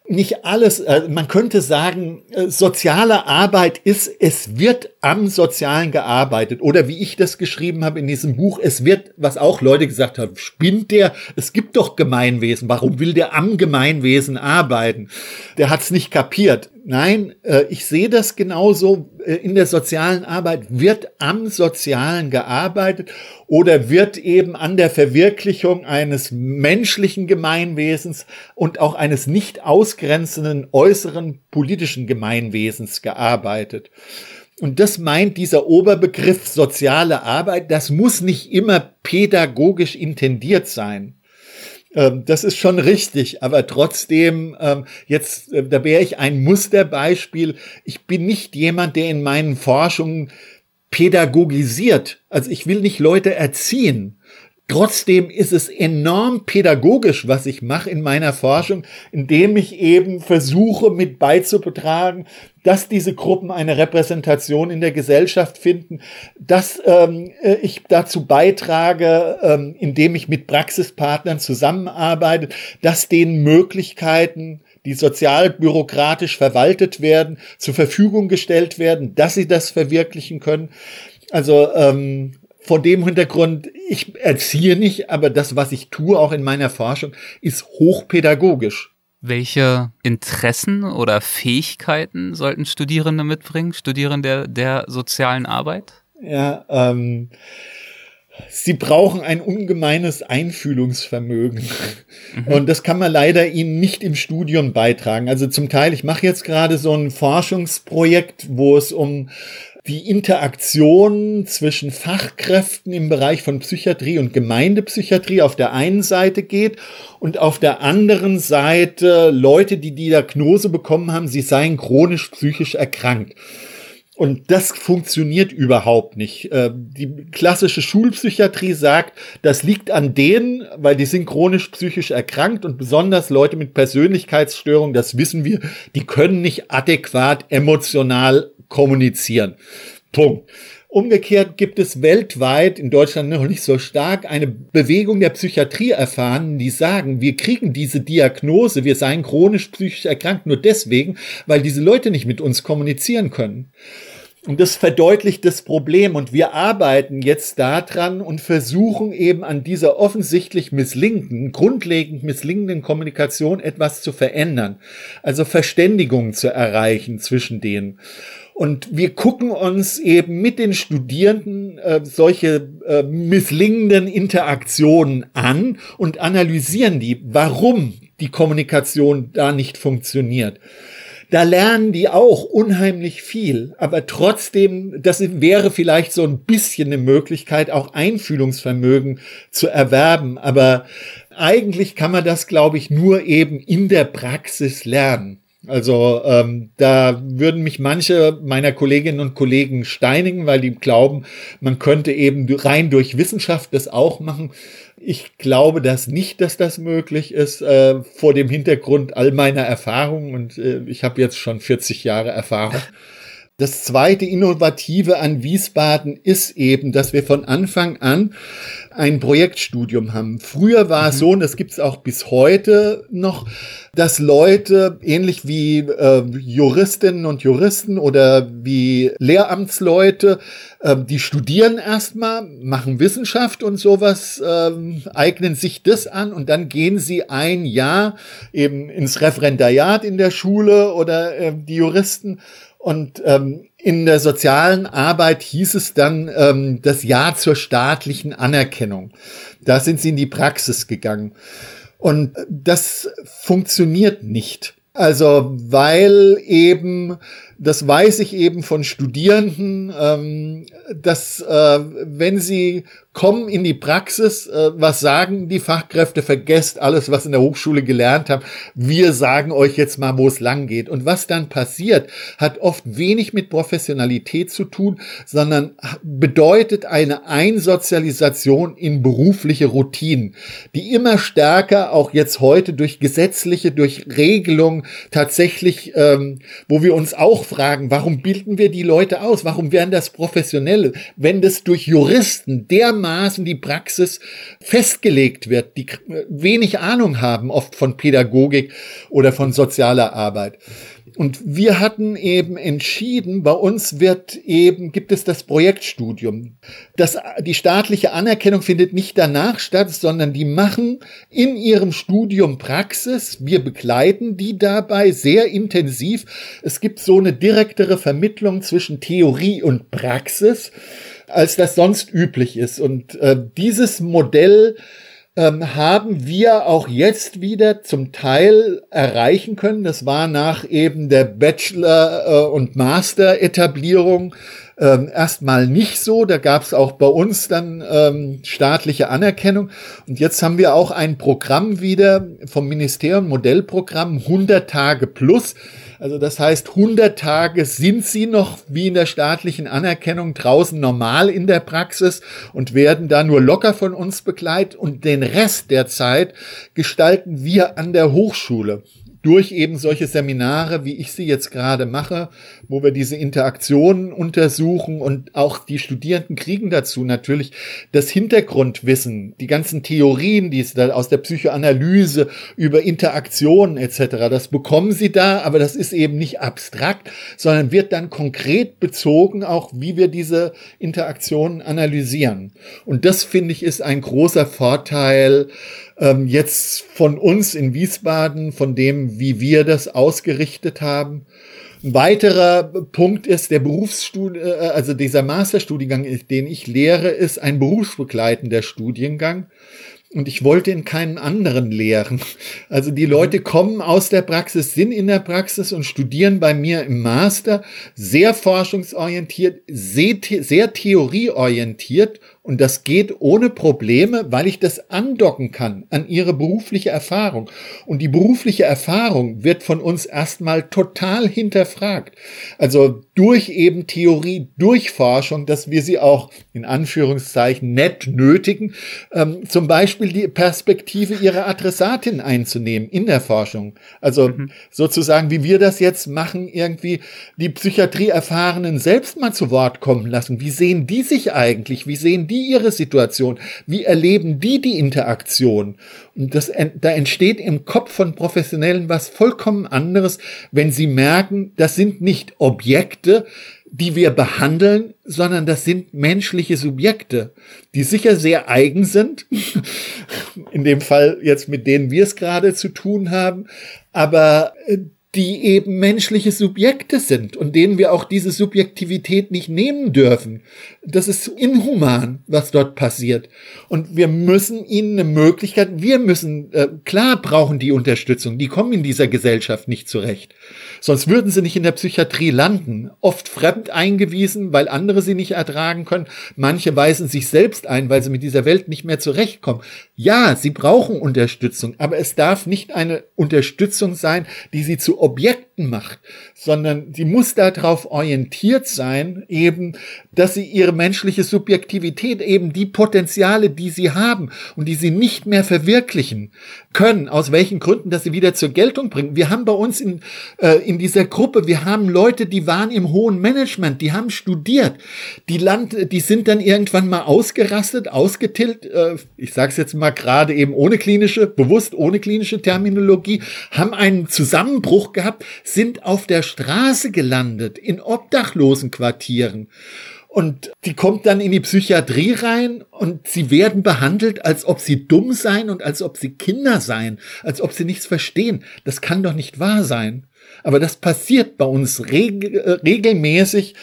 nicht alles, äh, man könnte sagen, äh, soziale Arbeit ist, es wird am Sozialen gearbeitet. Oder wie ich das geschrieben habe in diesem Buch, es wird, was auch Leute gesagt haben, spinnt der, es gibt doch Gemeinwesen, warum will der am Gemeinwesen arbeiten? Der hat es nicht kapiert. Nein, äh, ich sehe das genauso. In der sozialen Arbeit wird am Sozialen gearbeitet oder wird eben an der Verwirklichung eines menschlichen Gemeinwesens und auch eines nicht ausgrenzenden äußeren politischen Gemeinwesens gearbeitet. Und das meint dieser Oberbegriff soziale Arbeit, das muss nicht immer pädagogisch intendiert sein. Ähm, das ist schon richtig, aber trotzdem, ähm, jetzt, äh, da wäre ich ein Musterbeispiel. Ich bin nicht jemand, der in meinen Forschungen pädagogisiert. Also ich will nicht Leute erziehen. Trotzdem ist es enorm pädagogisch, was ich mache in meiner Forschung, indem ich eben versuche mit beizubetragen, dass diese Gruppen eine Repräsentation in der Gesellschaft finden, dass ähm, äh, ich dazu beitrage, ähm, indem ich mit Praxispartnern zusammenarbeite, dass denen Möglichkeiten die sozialbürokratisch verwaltet werden, zur Verfügung gestellt werden, dass sie das verwirklichen können. Also ähm, vor dem Hintergrund, ich erziehe nicht, aber das, was ich tue, auch in meiner Forschung, ist hochpädagogisch. Welche Interessen oder Fähigkeiten sollten Studierende mitbringen, Studierende der, der sozialen Arbeit? Ja, ähm, Sie brauchen ein ungemeines Einfühlungsvermögen. Mhm. Und das kann man leider ihnen nicht im Studium beitragen. Also zum Teil, ich mache jetzt gerade so ein Forschungsprojekt, wo es um die Interaktion zwischen Fachkräften im Bereich von Psychiatrie und Gemeindepsychiatrie auf der einen Seite geht und auf der anderen Seite Leute, die die Diagnose bekommen haben, sie seien chronisch psychisch erkrankt. Und das funktioniert überhaupt nicht. Äh, die klassische Schulpsychiatrie sagt, das liegt an denen, weil die sind chronisch psychisch erkrankt und besonders Leute mit Persönlichkeitsstörungen, das wissen wir, die können nicht adäquat emotional kommunizieren. Punkt. Umgekehrt gibt es weltweit, in Deutschland noch nicht so stark, eine Bewegung der Psychiatrie erfahren, die sagen, wir kriegen diese Diagnose, wir seien chronisch psychisch erkrankt, nur deswegen, weil diese Leute nicht mit uns kommunizieren können. Und das verdeutlicht das Problem. Und wir arbeiten jetzt daran und versuchen eben an dieser offensichtlich misslingenden, grundlegend misslingenden Kommunikation etwas zu verändern. Also Verständigung zu erreichen zwischen denen. Und wir gucken uns eben mit den Studierenden äh, solche äh, misslingenden Interaktionen an und analysieren die, warum die Kommunikation da nicht funktioniert. Da lernen die auch unheimlich viel, aber trotzdem, das wäre vielleicht so ein bisschen eine Möglichkeit, auch Einfühlungsvermögen zu erwerben. Aber eigentlich kann man das, glaube ich, nur eben in der Praxis lernen. Also ähm, da würden mich manche meiner Kolleginnen und Kollegen steinigen, weil die glauben, man könnte eben rein durch Wissenschaft das auch machen. Ich glaube das nicht, dass das möglich ist, äh, vor dem Hintergrund all meiner Erfahrungen. Und äh, ich habe jetzt schon 40 Jahre Erfahrung. Das zweite Innovative an Wiesbaden ist eben, dass wir von Anfang an ein Projektstudium haben. Früher war es mhm. so, und das gibt es auch bis heute noch, dass Leute, ähnlich wie äh, Juristinnen und Juristen oder wie Lehramtsleute, äh, die studieren erstmal, machen Wissenschaft und sowas, äh, eignen sich das an und dann gehen sie ein Jahr eben ins Referendariat in der Schule oder äh, die Juristen und ähm, in der sozialen Arbeit hieß es dann ähm, das Ja zur staatlichen Anerkennung. Da sind sie in die Praxis gegangen. Und das funktioniert nicht. Also weil eben das weiß ich eben von Studierenden, ähm, dass äh, wenn sie kommen in die Praxis, äh, was sagen die Fachkräfte, vergesst alles, was in der Hochschule gelernt haben. Wir sagen euch jetzt mal, wo es lang geht. Und was dann passiert, hat oft wenig mit Professionalität zu tun, sondern bedeutet eine Einsozialisation in berufliche Routinen, die immer stärker auch jetzt heute durch gesetzliche, durch Regelungen tatsächlich, ähm, wo wir uns auch fragen, warum bilden wir die Leute aus? Warum werden das Professionelle? Wenn das durch Juristen dermaßen die Praxis festgelegt wird, die wenig Ahnung haben oft von Pädagogik oder von sozialer Arbeit. Und wir hatten eben entschieden, bei uns wird eben, gibt es das Projektstudium. Das, die staatliche Anerkennung findet nicht danach statt, sondern die machen in ihrem Studium Praxis. Wir begleiten die dabei sehr intensiv. Es gibt so eine direktere Vermittlung zwischen Theorie und Praxis, als das sonst üblich ist. Und äh, dieses Modell ähm, haben wir auch jetzt wieder zum Teil erreichen können. Das war nach eben der Bachelor- äh, und Master-Etablierung ähm, erstmal nicht so. Da gab es auch bei uns dann ähm, staatliche Anerkennung. Und jetzt haben wir auch ein Programm wieder vom Ministerium, Modellprogramm 100 Tage plus also das heißt, 100 Tage sind sie noch wie in der staatlichen Anerkennung draußen normal in der Praxis und werden da nur locker von uns begleitet und den Rest der Zeit gestalten wir an der Hochschule durch eben solche Seminare, wie ich sie jetzt gerade mache, wo wir diese Interaktionen untersuchen und auch die Studierenden kriegen dazu natürlich das Hintergrundwissen, die ganzen Theorien, die es da aus der Psychoanalyse über Interaktionen etc. Das bekommen sie da, aber das ist eben nicht abstrakt, sondern wird dann konkret bezogen, auch wie wir diese Interaktionen analysieren. Und das finde ich ist ein großer Vorteil ähm, jetzt von uns in Wiesbaden, von dem, wie wir das ausgerichtet haben. Ein weiterer Punkt ist der Berufsstudie, äh, also dieser Masterstudiengang, den ich lehre, ist ein berufsbegleitender Studiengang. Und ich wollte in keinen anderen lehren. Also die Leute kommen aus der Praxis, sind in der Praxis und studieren bei mir im Master sehr forschungsorientiert, sehr, sehr theorieorientiert und das geht ohne Probleme, weil ich das andocken kann an ihre berufliche Erfahrung. Und die berufliche Erfahrung wird von uns erstmal total hinterfragt. Also durch eben Theorie, durch Forschung, dass wir sie auch in Anführungszeichen nett nötigen, ähm, zum Beispiel die Perspektive ihrer Adressatin einzunehmen in der Forschung. Also mhm. sozusagen, wie wir das jetzt machen, irgendwie die Psychiatrie-Erfahrenen selbst mal zu Wort kommen lassen. Wie sehen die sich eigentlich? Wie sehen die die ihre Situation? Wie erleben die die Interaktion? Und das, da entsteht im Kopf von Professionellen was vollkommen anderes, wenn sie merken, das sind nicht Objekte, die wir behandeln, sondern das sind menschliche Subjekte, die sicher sehr eigen sind, in dem Fall jetzt mit denen wir es gerade zu tun haben, aber äh, die eben menschliche Subjekte sind und denen wir auch diese Subjektivität nicht nehmen dürfen. Das ist inhuman, was dort passiert. Und wir müssen ihnen eine Möglichkeit, wir müssen, äh, klar brauchen die Unterstützung, die kommen in dieser Gesellschaft nicht zurecht. Sonst würden sie nicht in der Psychiatrie landen. Oft fremd eingewiesen, weil andere sie nicht ertragen können. Manche weisen sich selbst ein, weil sie mit dieser Welt nicht mehr zurechtkommen. Ja, sie brauchen Unterstützung, aber es darf nicht eine Unterstützung sein, die sie zu obiect Objekten macht, sondern sie muss darauf orientiert sein, eben, dass sie ihre menschliche Subjektivität, eben die Potenziale, die sie haben und die sie nicht mehr verwirklichen können, aus welchen Gründen, dass sie wieder zur Geltung bringen. Wir haben bei uns in, äh, in dieser Gruppe, wir haben Leute, die waren im hohen Management, die haben studiert, die Land, die sind dann irgendwann mal ausgerastet, ausgetillt, äh, ich sage es jetzt mal gerade eben ohne klinische, bewusst ohne klinische Terminologie, haben einen Zusammenbruch gehabt, sind auf der Straße gelandet, in Obdachlosenquartieren Und die kommt dann in die Psychiatrie rein und sie werden behandelt, als ob sie dumm seien und als ob sie Kinder seien, als ob sie nichts verstehen. Das kann doch nicht wahr sein. Aber das passiert bei uns reg äh, regelmäßig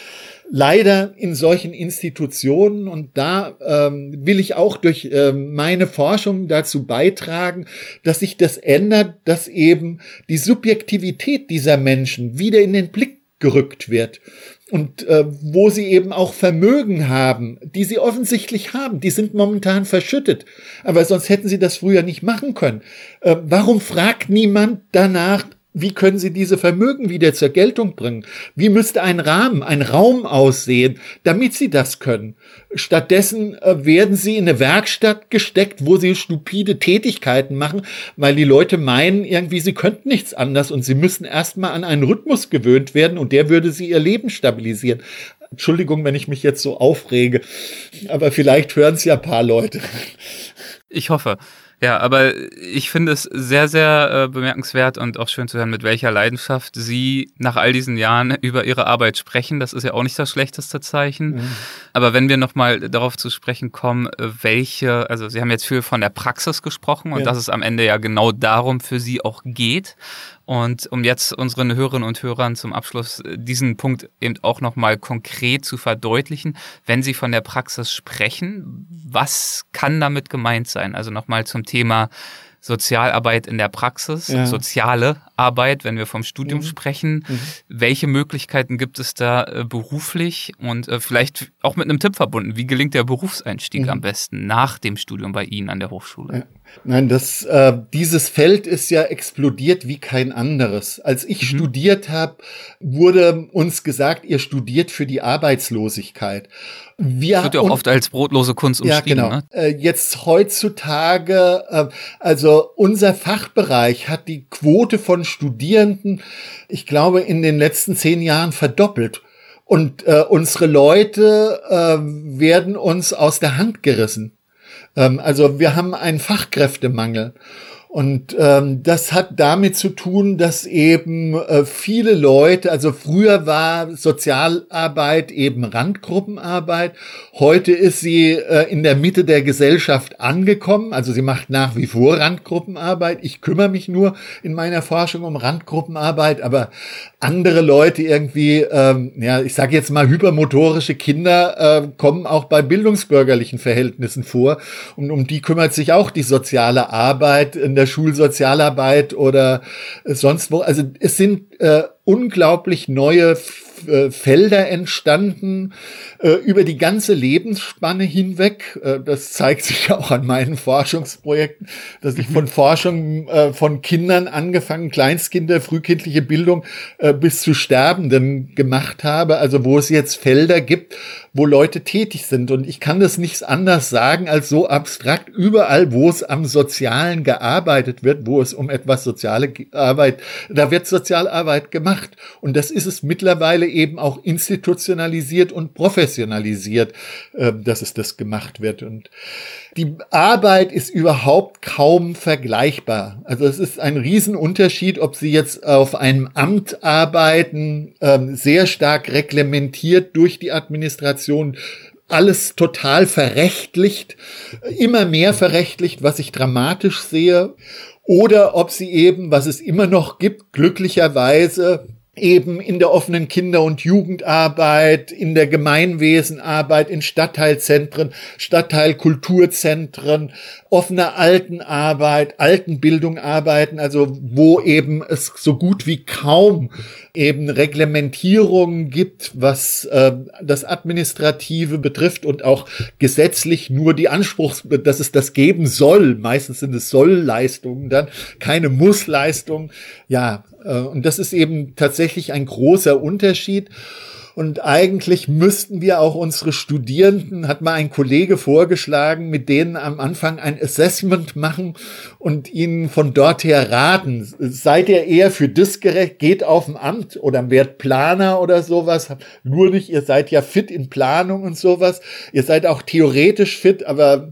leider in solchen Institutionen und da ähm, will ich auch durch ähm, meine Forschung dazu beitragen, dass sich das ändert, dass eben die Subjektivität dieser Menschen wieder in den Blick gerückt wird und äh, wo sie eben auch Vermögen haben, die sie offensichtlich haben, die sind momentan verschüttet, aber sonst hätten sie das früher nicht machen können. Äh, warum fragt niemand danach, wie können Sie diese Vermögen wieder zur Geltung bringen? Wie müsste ein Rahmen, ein Raum aussehen, damit Sie das können? Stattdessen äh, werden Sie in eine Werkstatt gesteckt, wo Sie stupide Tätigkeiten machen, weil die Leute meinen, irgendwie Sie könnten nichts anders und Sie müssen erstmal an einen Rhythmus gewöhnt werden und der würde Sie Ihr Leben stabilisieren. Entschuldigung, wenn ich mich jetzt so aufrege, aber vielleicht hören es ja ein paar Leute. Ich hoffe. Ja, aber ich finde es sehr, sehr äh, bemerkenswert und auch schön zu hören, mit welcher Leidenschaft Sie nach all diesen Jahren über Ihre Arbeit sprechen. Das ist ja auch nicht das schlechteste Zeichen. Mhm. Aber wenn wir nochmal darauf zu sprechen kommen, äh, welche, also Sie haben jetzt viel von der Praxis gesprochen und ja. dass es am Ende ja genau darum für Sie auch geht. Und um jetzt unseren Hörerinnen und Hörern zum Abschluss äh, diesen Punkt eben auch nochmal konkret zu verdeutlichen, wenn Sie von der Praxis sprechen, was kann damit gemeint sein? Also nochmal zum Thema Sozialarbeit in der Praxis, ja. soziale Arbeit, wenn wir vom Studium mhm. sprechen. Mhm. Welche Möglichkeiten gibt es da äh, beruflich und äh, vielleicht auch mit einem Tipp verbunden? Wie gelingt der Berufseinstieg mhm. am besten nach dem Studium bei Ihnen an der Hochschule? Ja. Nein, das, äh, dieses Feld ist ja explodiert wie kein anderes. Als ich mhm. studiert habe, wurde uns gesagt, ihr studiert für die Arbeitslosigkeit. Wir, das wird ja auch oft als brotlose Kunst umschrieben. Ja, genau. Ne? Äh, jetzt heutzutage, äh, also unser Fachbereich hat die Quote von Studierenden, ich glaube, in den letzten zehn Jahren verdoppelt. Und äh, unsere Leute äh, werden uns aus der Hand gerissen. Ähm, also wir haben einen Fachkräftemangel. Und ähm, das hat damit zu tun, dass eben äh, viele Leute, also früher war Sozialarbeit eben Randgruppenarbeit, heute ist sie äh, in der Mitte der Gesellschaft angekommen, also sie macht nach wie vor Randgruppenarbeit. Ich kümmere mich nur in meiner Forschung um Randgruppenarbeit, aber andere Leute irgendwie, ähm, ja, ich sage jetzt mal hypermotorische Kinder äh, kommen auch bei bildungsbürgerlichen Verhältnissen vor. Und um die kümmert sich auch die soziale Arbeit in der Schulsozialarbeit oder sonst wo. Also es sind äh, unglaublich neue äh, Felder entstanden äh, über die ganze Lebensspanne hinweg. Äh, das zeigt sich auch an meinen Forschungsprojekten, dass ich von Forschung äh, von Kindern angefangen, Kleinstkinder, frühkindliche Bildung bis zu Sterbenden gemacht habe. Also wo es jetzt Felder gibt, wo Leute tätig sind. Und ich kann das nichts anders sagen als so abstrakt. Überall, wo es am Sozialen gearbeitet wird, wo es um etwas soziale Arbeit, da wird Sozialarbeit gemacht. Und das ist es mittlerweile eben auch institutionalisiert und professionalisiert, äh, dass es das gemacht wird. Und die Arbeit ist überhaupt kaum vergleichbar. Also es ist ein Riesenunterschied, ob Sie jetzt auf einem Amt arbeiten, ähm, sehr stark reglementiert durch die Administration, alles total verrechtlicht, immer mehr verrechtlicht, was ich dramatisch sehe, oder ob sie eben, was es immer noch gibt, glücklicherweise eben in der offenen Kinder- und Jugendarbeit, in der Gemeinwesenarbeit, in Stadtteilzentren, Stadtteilkulturzentren, offener Altenarbeit, Altenbildung arbeiten, also wo eben es so gut wie kaum eben Reglementierungen gibt, was äh, das Administrative betrifft und auch gesetzlich nur die Anspruchs, dass es das geben soll. Meistens sind es Sollleistungen dann, keine Mussleistungen. Ja, und das ist eben tatsächlich ein großer Unterschied. Und eigentlich müssten wir auch unsere Studierenden, hat mal ein Kollege vorgeschlagen, mit denen am Anfang ein Assessment machen und ihnen von dort her raten. Seid ihr eher für das gerecht, geht auf ein Amt oder werdet Planer oder sowas. Nur nicht, ihr seid ja fit in Planung und sowas. Ihr seid auch theoretisch fit, aber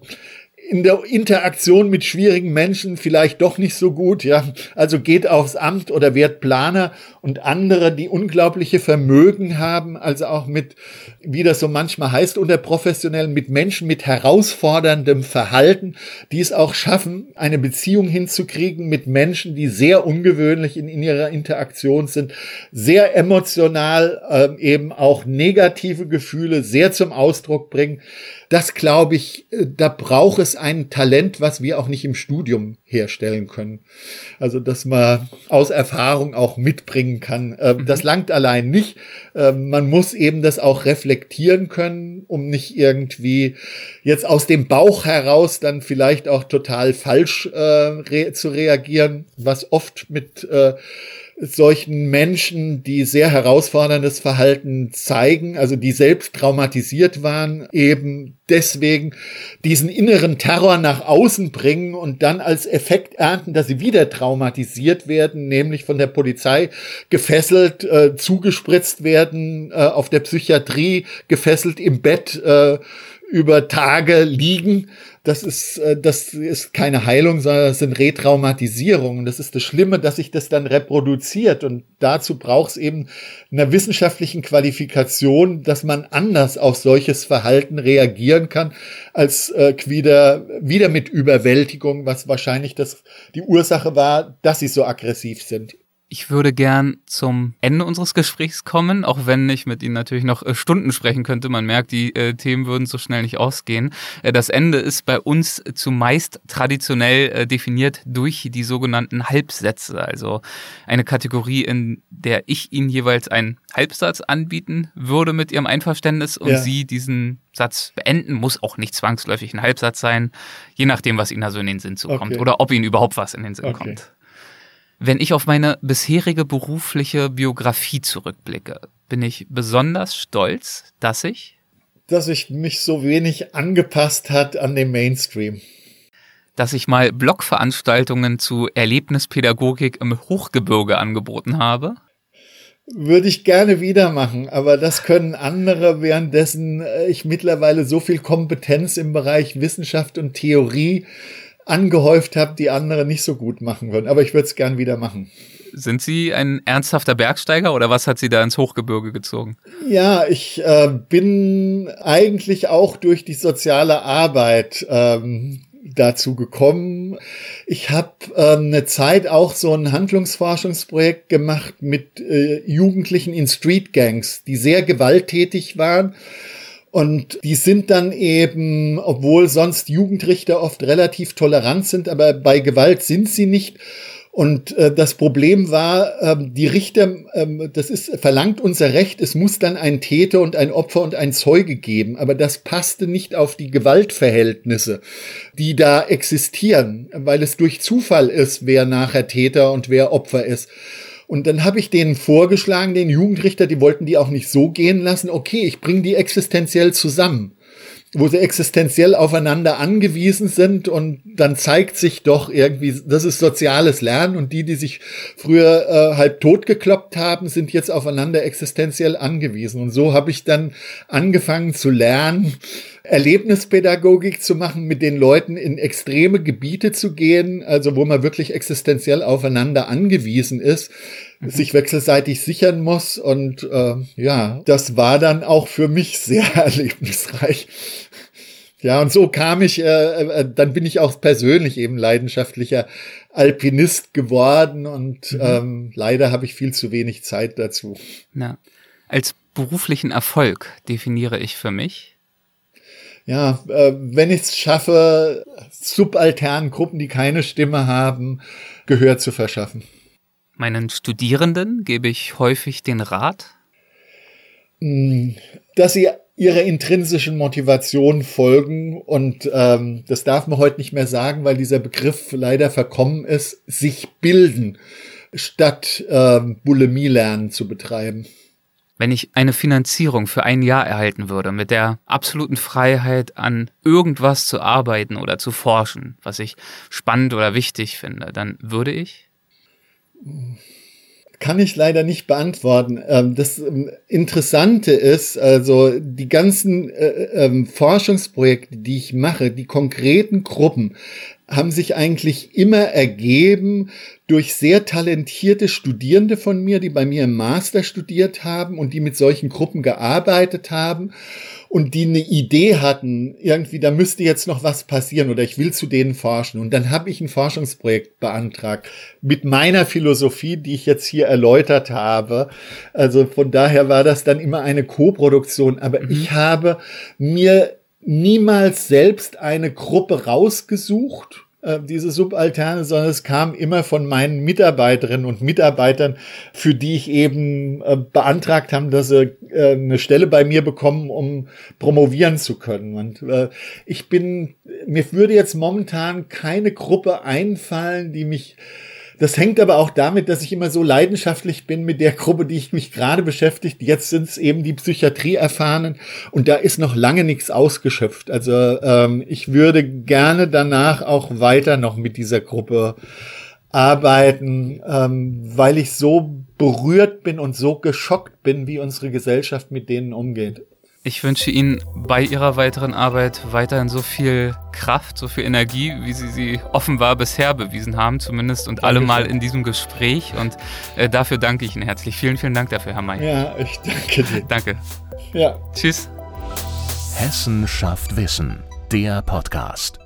in der Interaktion mit schwierigen Menschen vielleicht doch nicht so gut, ja. Also geht aufs Amt oder wird Planer und andere, die unglaubliche Vermögen haben, also auch mit, wie das so manchmal heißt unter Professionellen, mit Menschen mit herausforderndem Verhalten, die es auch schaffen, eine Beziehung hinzukriegen mit Menschen, die sehr ungewöhnlich in, in ihrer Interaktion sind, sehr emotional, äh, eben auch negative Gefühle sehr zum Ausdruck bringen das glaube ich, äh, da braucht es ein Talent, was wir auch nicht im Studium herstellen können. Also, dass man aus Erfahrung auch mitbringen kann. Ähm, mhm. Das langt allein nicht. Ähm, man muss eben das auch reflektieren können, um nicht irgendwie jetzt aus dem Bauch heraus dann vielleicht auch total falsch äh, re zu reagieren, was oft mit äh, solchen Menschen, die sehr herausforderndes Verhalten zeigen, also die selbst traumatisiert waren, eben deswegen diesen inneren Terror nach außen bringen und dann als Effekt ernten, dass sie wieder traumatisiert werden, nämlich von der Polizei gefesselt, äh, zugespritzt werden, äh, auf der Psychiatrie gefesselt im Bett äh, über Tage liegen das ist, äh, das ist keine Heilung, sondern das sind Retraumatisierungen. Das ist das Schlimme, dass sich das dann reproduziert. Und dazu braucht es eben einer wissenschaftlichen Qualifikation, dass man anders auf solches Verhalten reagieren kann, als äh, wieder, wieder mit Überwältigung, was wahrscheinlich das, die Ursache war, dass sie so aggressiv sind. Ich würde gern zum Ende unseres Gesprächs kommen, auch wenn ich mit Ihnen natürlich noch äh, Stunden sprechen könnte. Man merkt, die äh, Themen würden so schnell nicht ausgehen. Äh, das Ende ist bei uns zumeist traditionell äh, definiert durch die sogenannten Halbsätze, also eine Kategorie, in der ich Ihnen jeweils einen Halbsatz anbieten würde mit Ihrem Einverständnis und ja. Sie diesen Satz beenden. Muss auch nicht zwangsläufig ein Halbsatz sein, je nachdem, was Ihnen also in den Sinn zukommt okay. oder ob Ihnen überhaupt was in den Sinn okay. kommt. Wenn ich auf meine bisherige berufliche Biografie zurückblicke, bin ich besonders stolz, dass ich dass ich mich so wenig angepasst hat an den Mainstream. Dass ich mal Blogveranstaltungen zu Erlebnispädagogik im Hochgebirge angeboten habe. Würde ich gerne wieder machen, aber das können andere, währenddessen äh, ich mittlerweile so viel Kompetenz im Bereich Wissenschaft und Theorie angehäuft habe, die andere nicht so gut machen würden. Aber ich würde es gern wieder machen. Sind Sie ein ernsthafter Bergsteiger oder was hat Sie da ins Hochgebirge gezogen? Ja, ich äh, bin eigentlich auch durch die soziale Arbeit ähm, dazu gekommen. Ich habe äh, eine Zeit auch so ein Handlungsforschungsprojekt gemacht mit äh, Jugendlichen in Street Gangs, die sehr gewalttätig waren und die sind dann eben, obwohl sonst Jugendrichter oft relativ tolerant sind, aber bei Gewalt sind sie nicht. Und äh, das Problem war, äh, die Richter, äh, das ist verlangt unser Recht, es muss dann ein Täter und ein Opfer und ein Zeuge geben, aber das passte nicht auf die Gewaltverhältnisse, die da existieren, weil es durch Zufall ist, wer nachher Täter und wer Opfer ist. Und dann habe ich denen vorgeschlagen, den Jugendrichter, die wollten die auch nicht so gehen lassen. Okay, ich bringe die existenziell zusammen wo sie existenziell aufeinander angewiesen sind und dann zeigt sich doch irgendwie, das ist soziales Lernen und die, die sich früher äh, halb tot gekloppt haben, sind jetzt aufeinander existenziell angewiesen. Und so habe ich dann angefangen zu lernen, Erlebnispädagogik zu machen, mit den Leuten in extreme Gebiete zu gehen, also wo man wirklich existenziell aufeinander angewiesen ist, mhm. sich wechselseitig sichern muss. Und äh, ja, das war dann auch für mich sehr erlebnisreich. Ja, und so kam ich, äh, äh, dann bin ich auch persönlich eben leidenschaftlicher Alpinist geworden und mhm. ähm, leider habe ich viel zu wenig Zeit dazu. Ja. Als beruflichen Erfolg definiere ich für mich, ja, äh, wenn ich es schaffe, subalternen Gruppen, die keine Stimme haben, Gehör zu verschaffen. Meinen Studierenden gebe ich häufig den Rat, hm, dass sie ihrer intrinsischen Motivation folgen und ähm, das darf man heute nicht mehr sagen, weil dieser Begriff leider verkommen ist, sich bilden, statt ähm, Bulimie lernen zu betreiben wenn ich eine Finanzierung für ein Jahr erhalten würde, mit der absoluten Freiheit an irgendwas zu arbeiten oder zu forschen, was ich spannend oder wichtig finde, dann würde ich? kann ich leider nicht beantworten. Ähm, das ähm, Interessante ist, also die ganzen äh, ähm, Forschungsprojekte, die ich mache, die konkreten Gruppen, haben sich eigentlich immer ergeben durch sehr talentierte Studierende von mir, die bei mir im Master studiert haben und die mit solchen Gruppen gearbeitet haben und die eine Idee hatten, irgendwie, da müsste jetzt noch was passieren oder ich will zu denen forschen. Und dann habe ich ein Forschungsprojekt beantragt mit meiner Philosophie, die ich jetzt hier erläutert habe. Also von daher war das dann immer eine Co-Produktion. Aber mhm. ich habe mir niemals selbst eine Gruppe rausgesucht äh, diese Subalterne, sondern es kam immer von meinen Mitarbeiterinnen und Mitarbeitern, für die ich eben äh, beantragt haben, dass sie äh, eine Stelle bei mir bekommen, um promovieren zu können. Und äh, ich bin, mir würde jetzt momentan keine Gruppe einfallen, die mich das hängt aber auch damit, dass ich immer so leidenschaftlich bin mit der Gruppe, die ich mich gerade beschäftigt. Jetzt sind es eben die Psychiatrie-Erfahrenen und da ist noch lange nichts ausgeschöpft. Also ähm, ich würde gerne danach auch weiter noch mit dieser Gruppe arbeiten, ähm, weil ich so berührt bin und so geschockt bin, wie unsere Gesellschaft mit denen umgeht. Ich wünsche Ihnen bei Ihrer weiteren Arbeit weiterhin so viel Kraft, so viel Energie, wie Sie sie offenbar bisher bewiesen haben, zumindest und alle mal in diesem Gespräch. Und äh, dafür danke ich Ihnen herzlich. Vielen, vielen Dank dafür, Herr May. Ja, ich danke dir. Danke. Ja. Tschüss. Hessen schafft Wissen, der Podcast.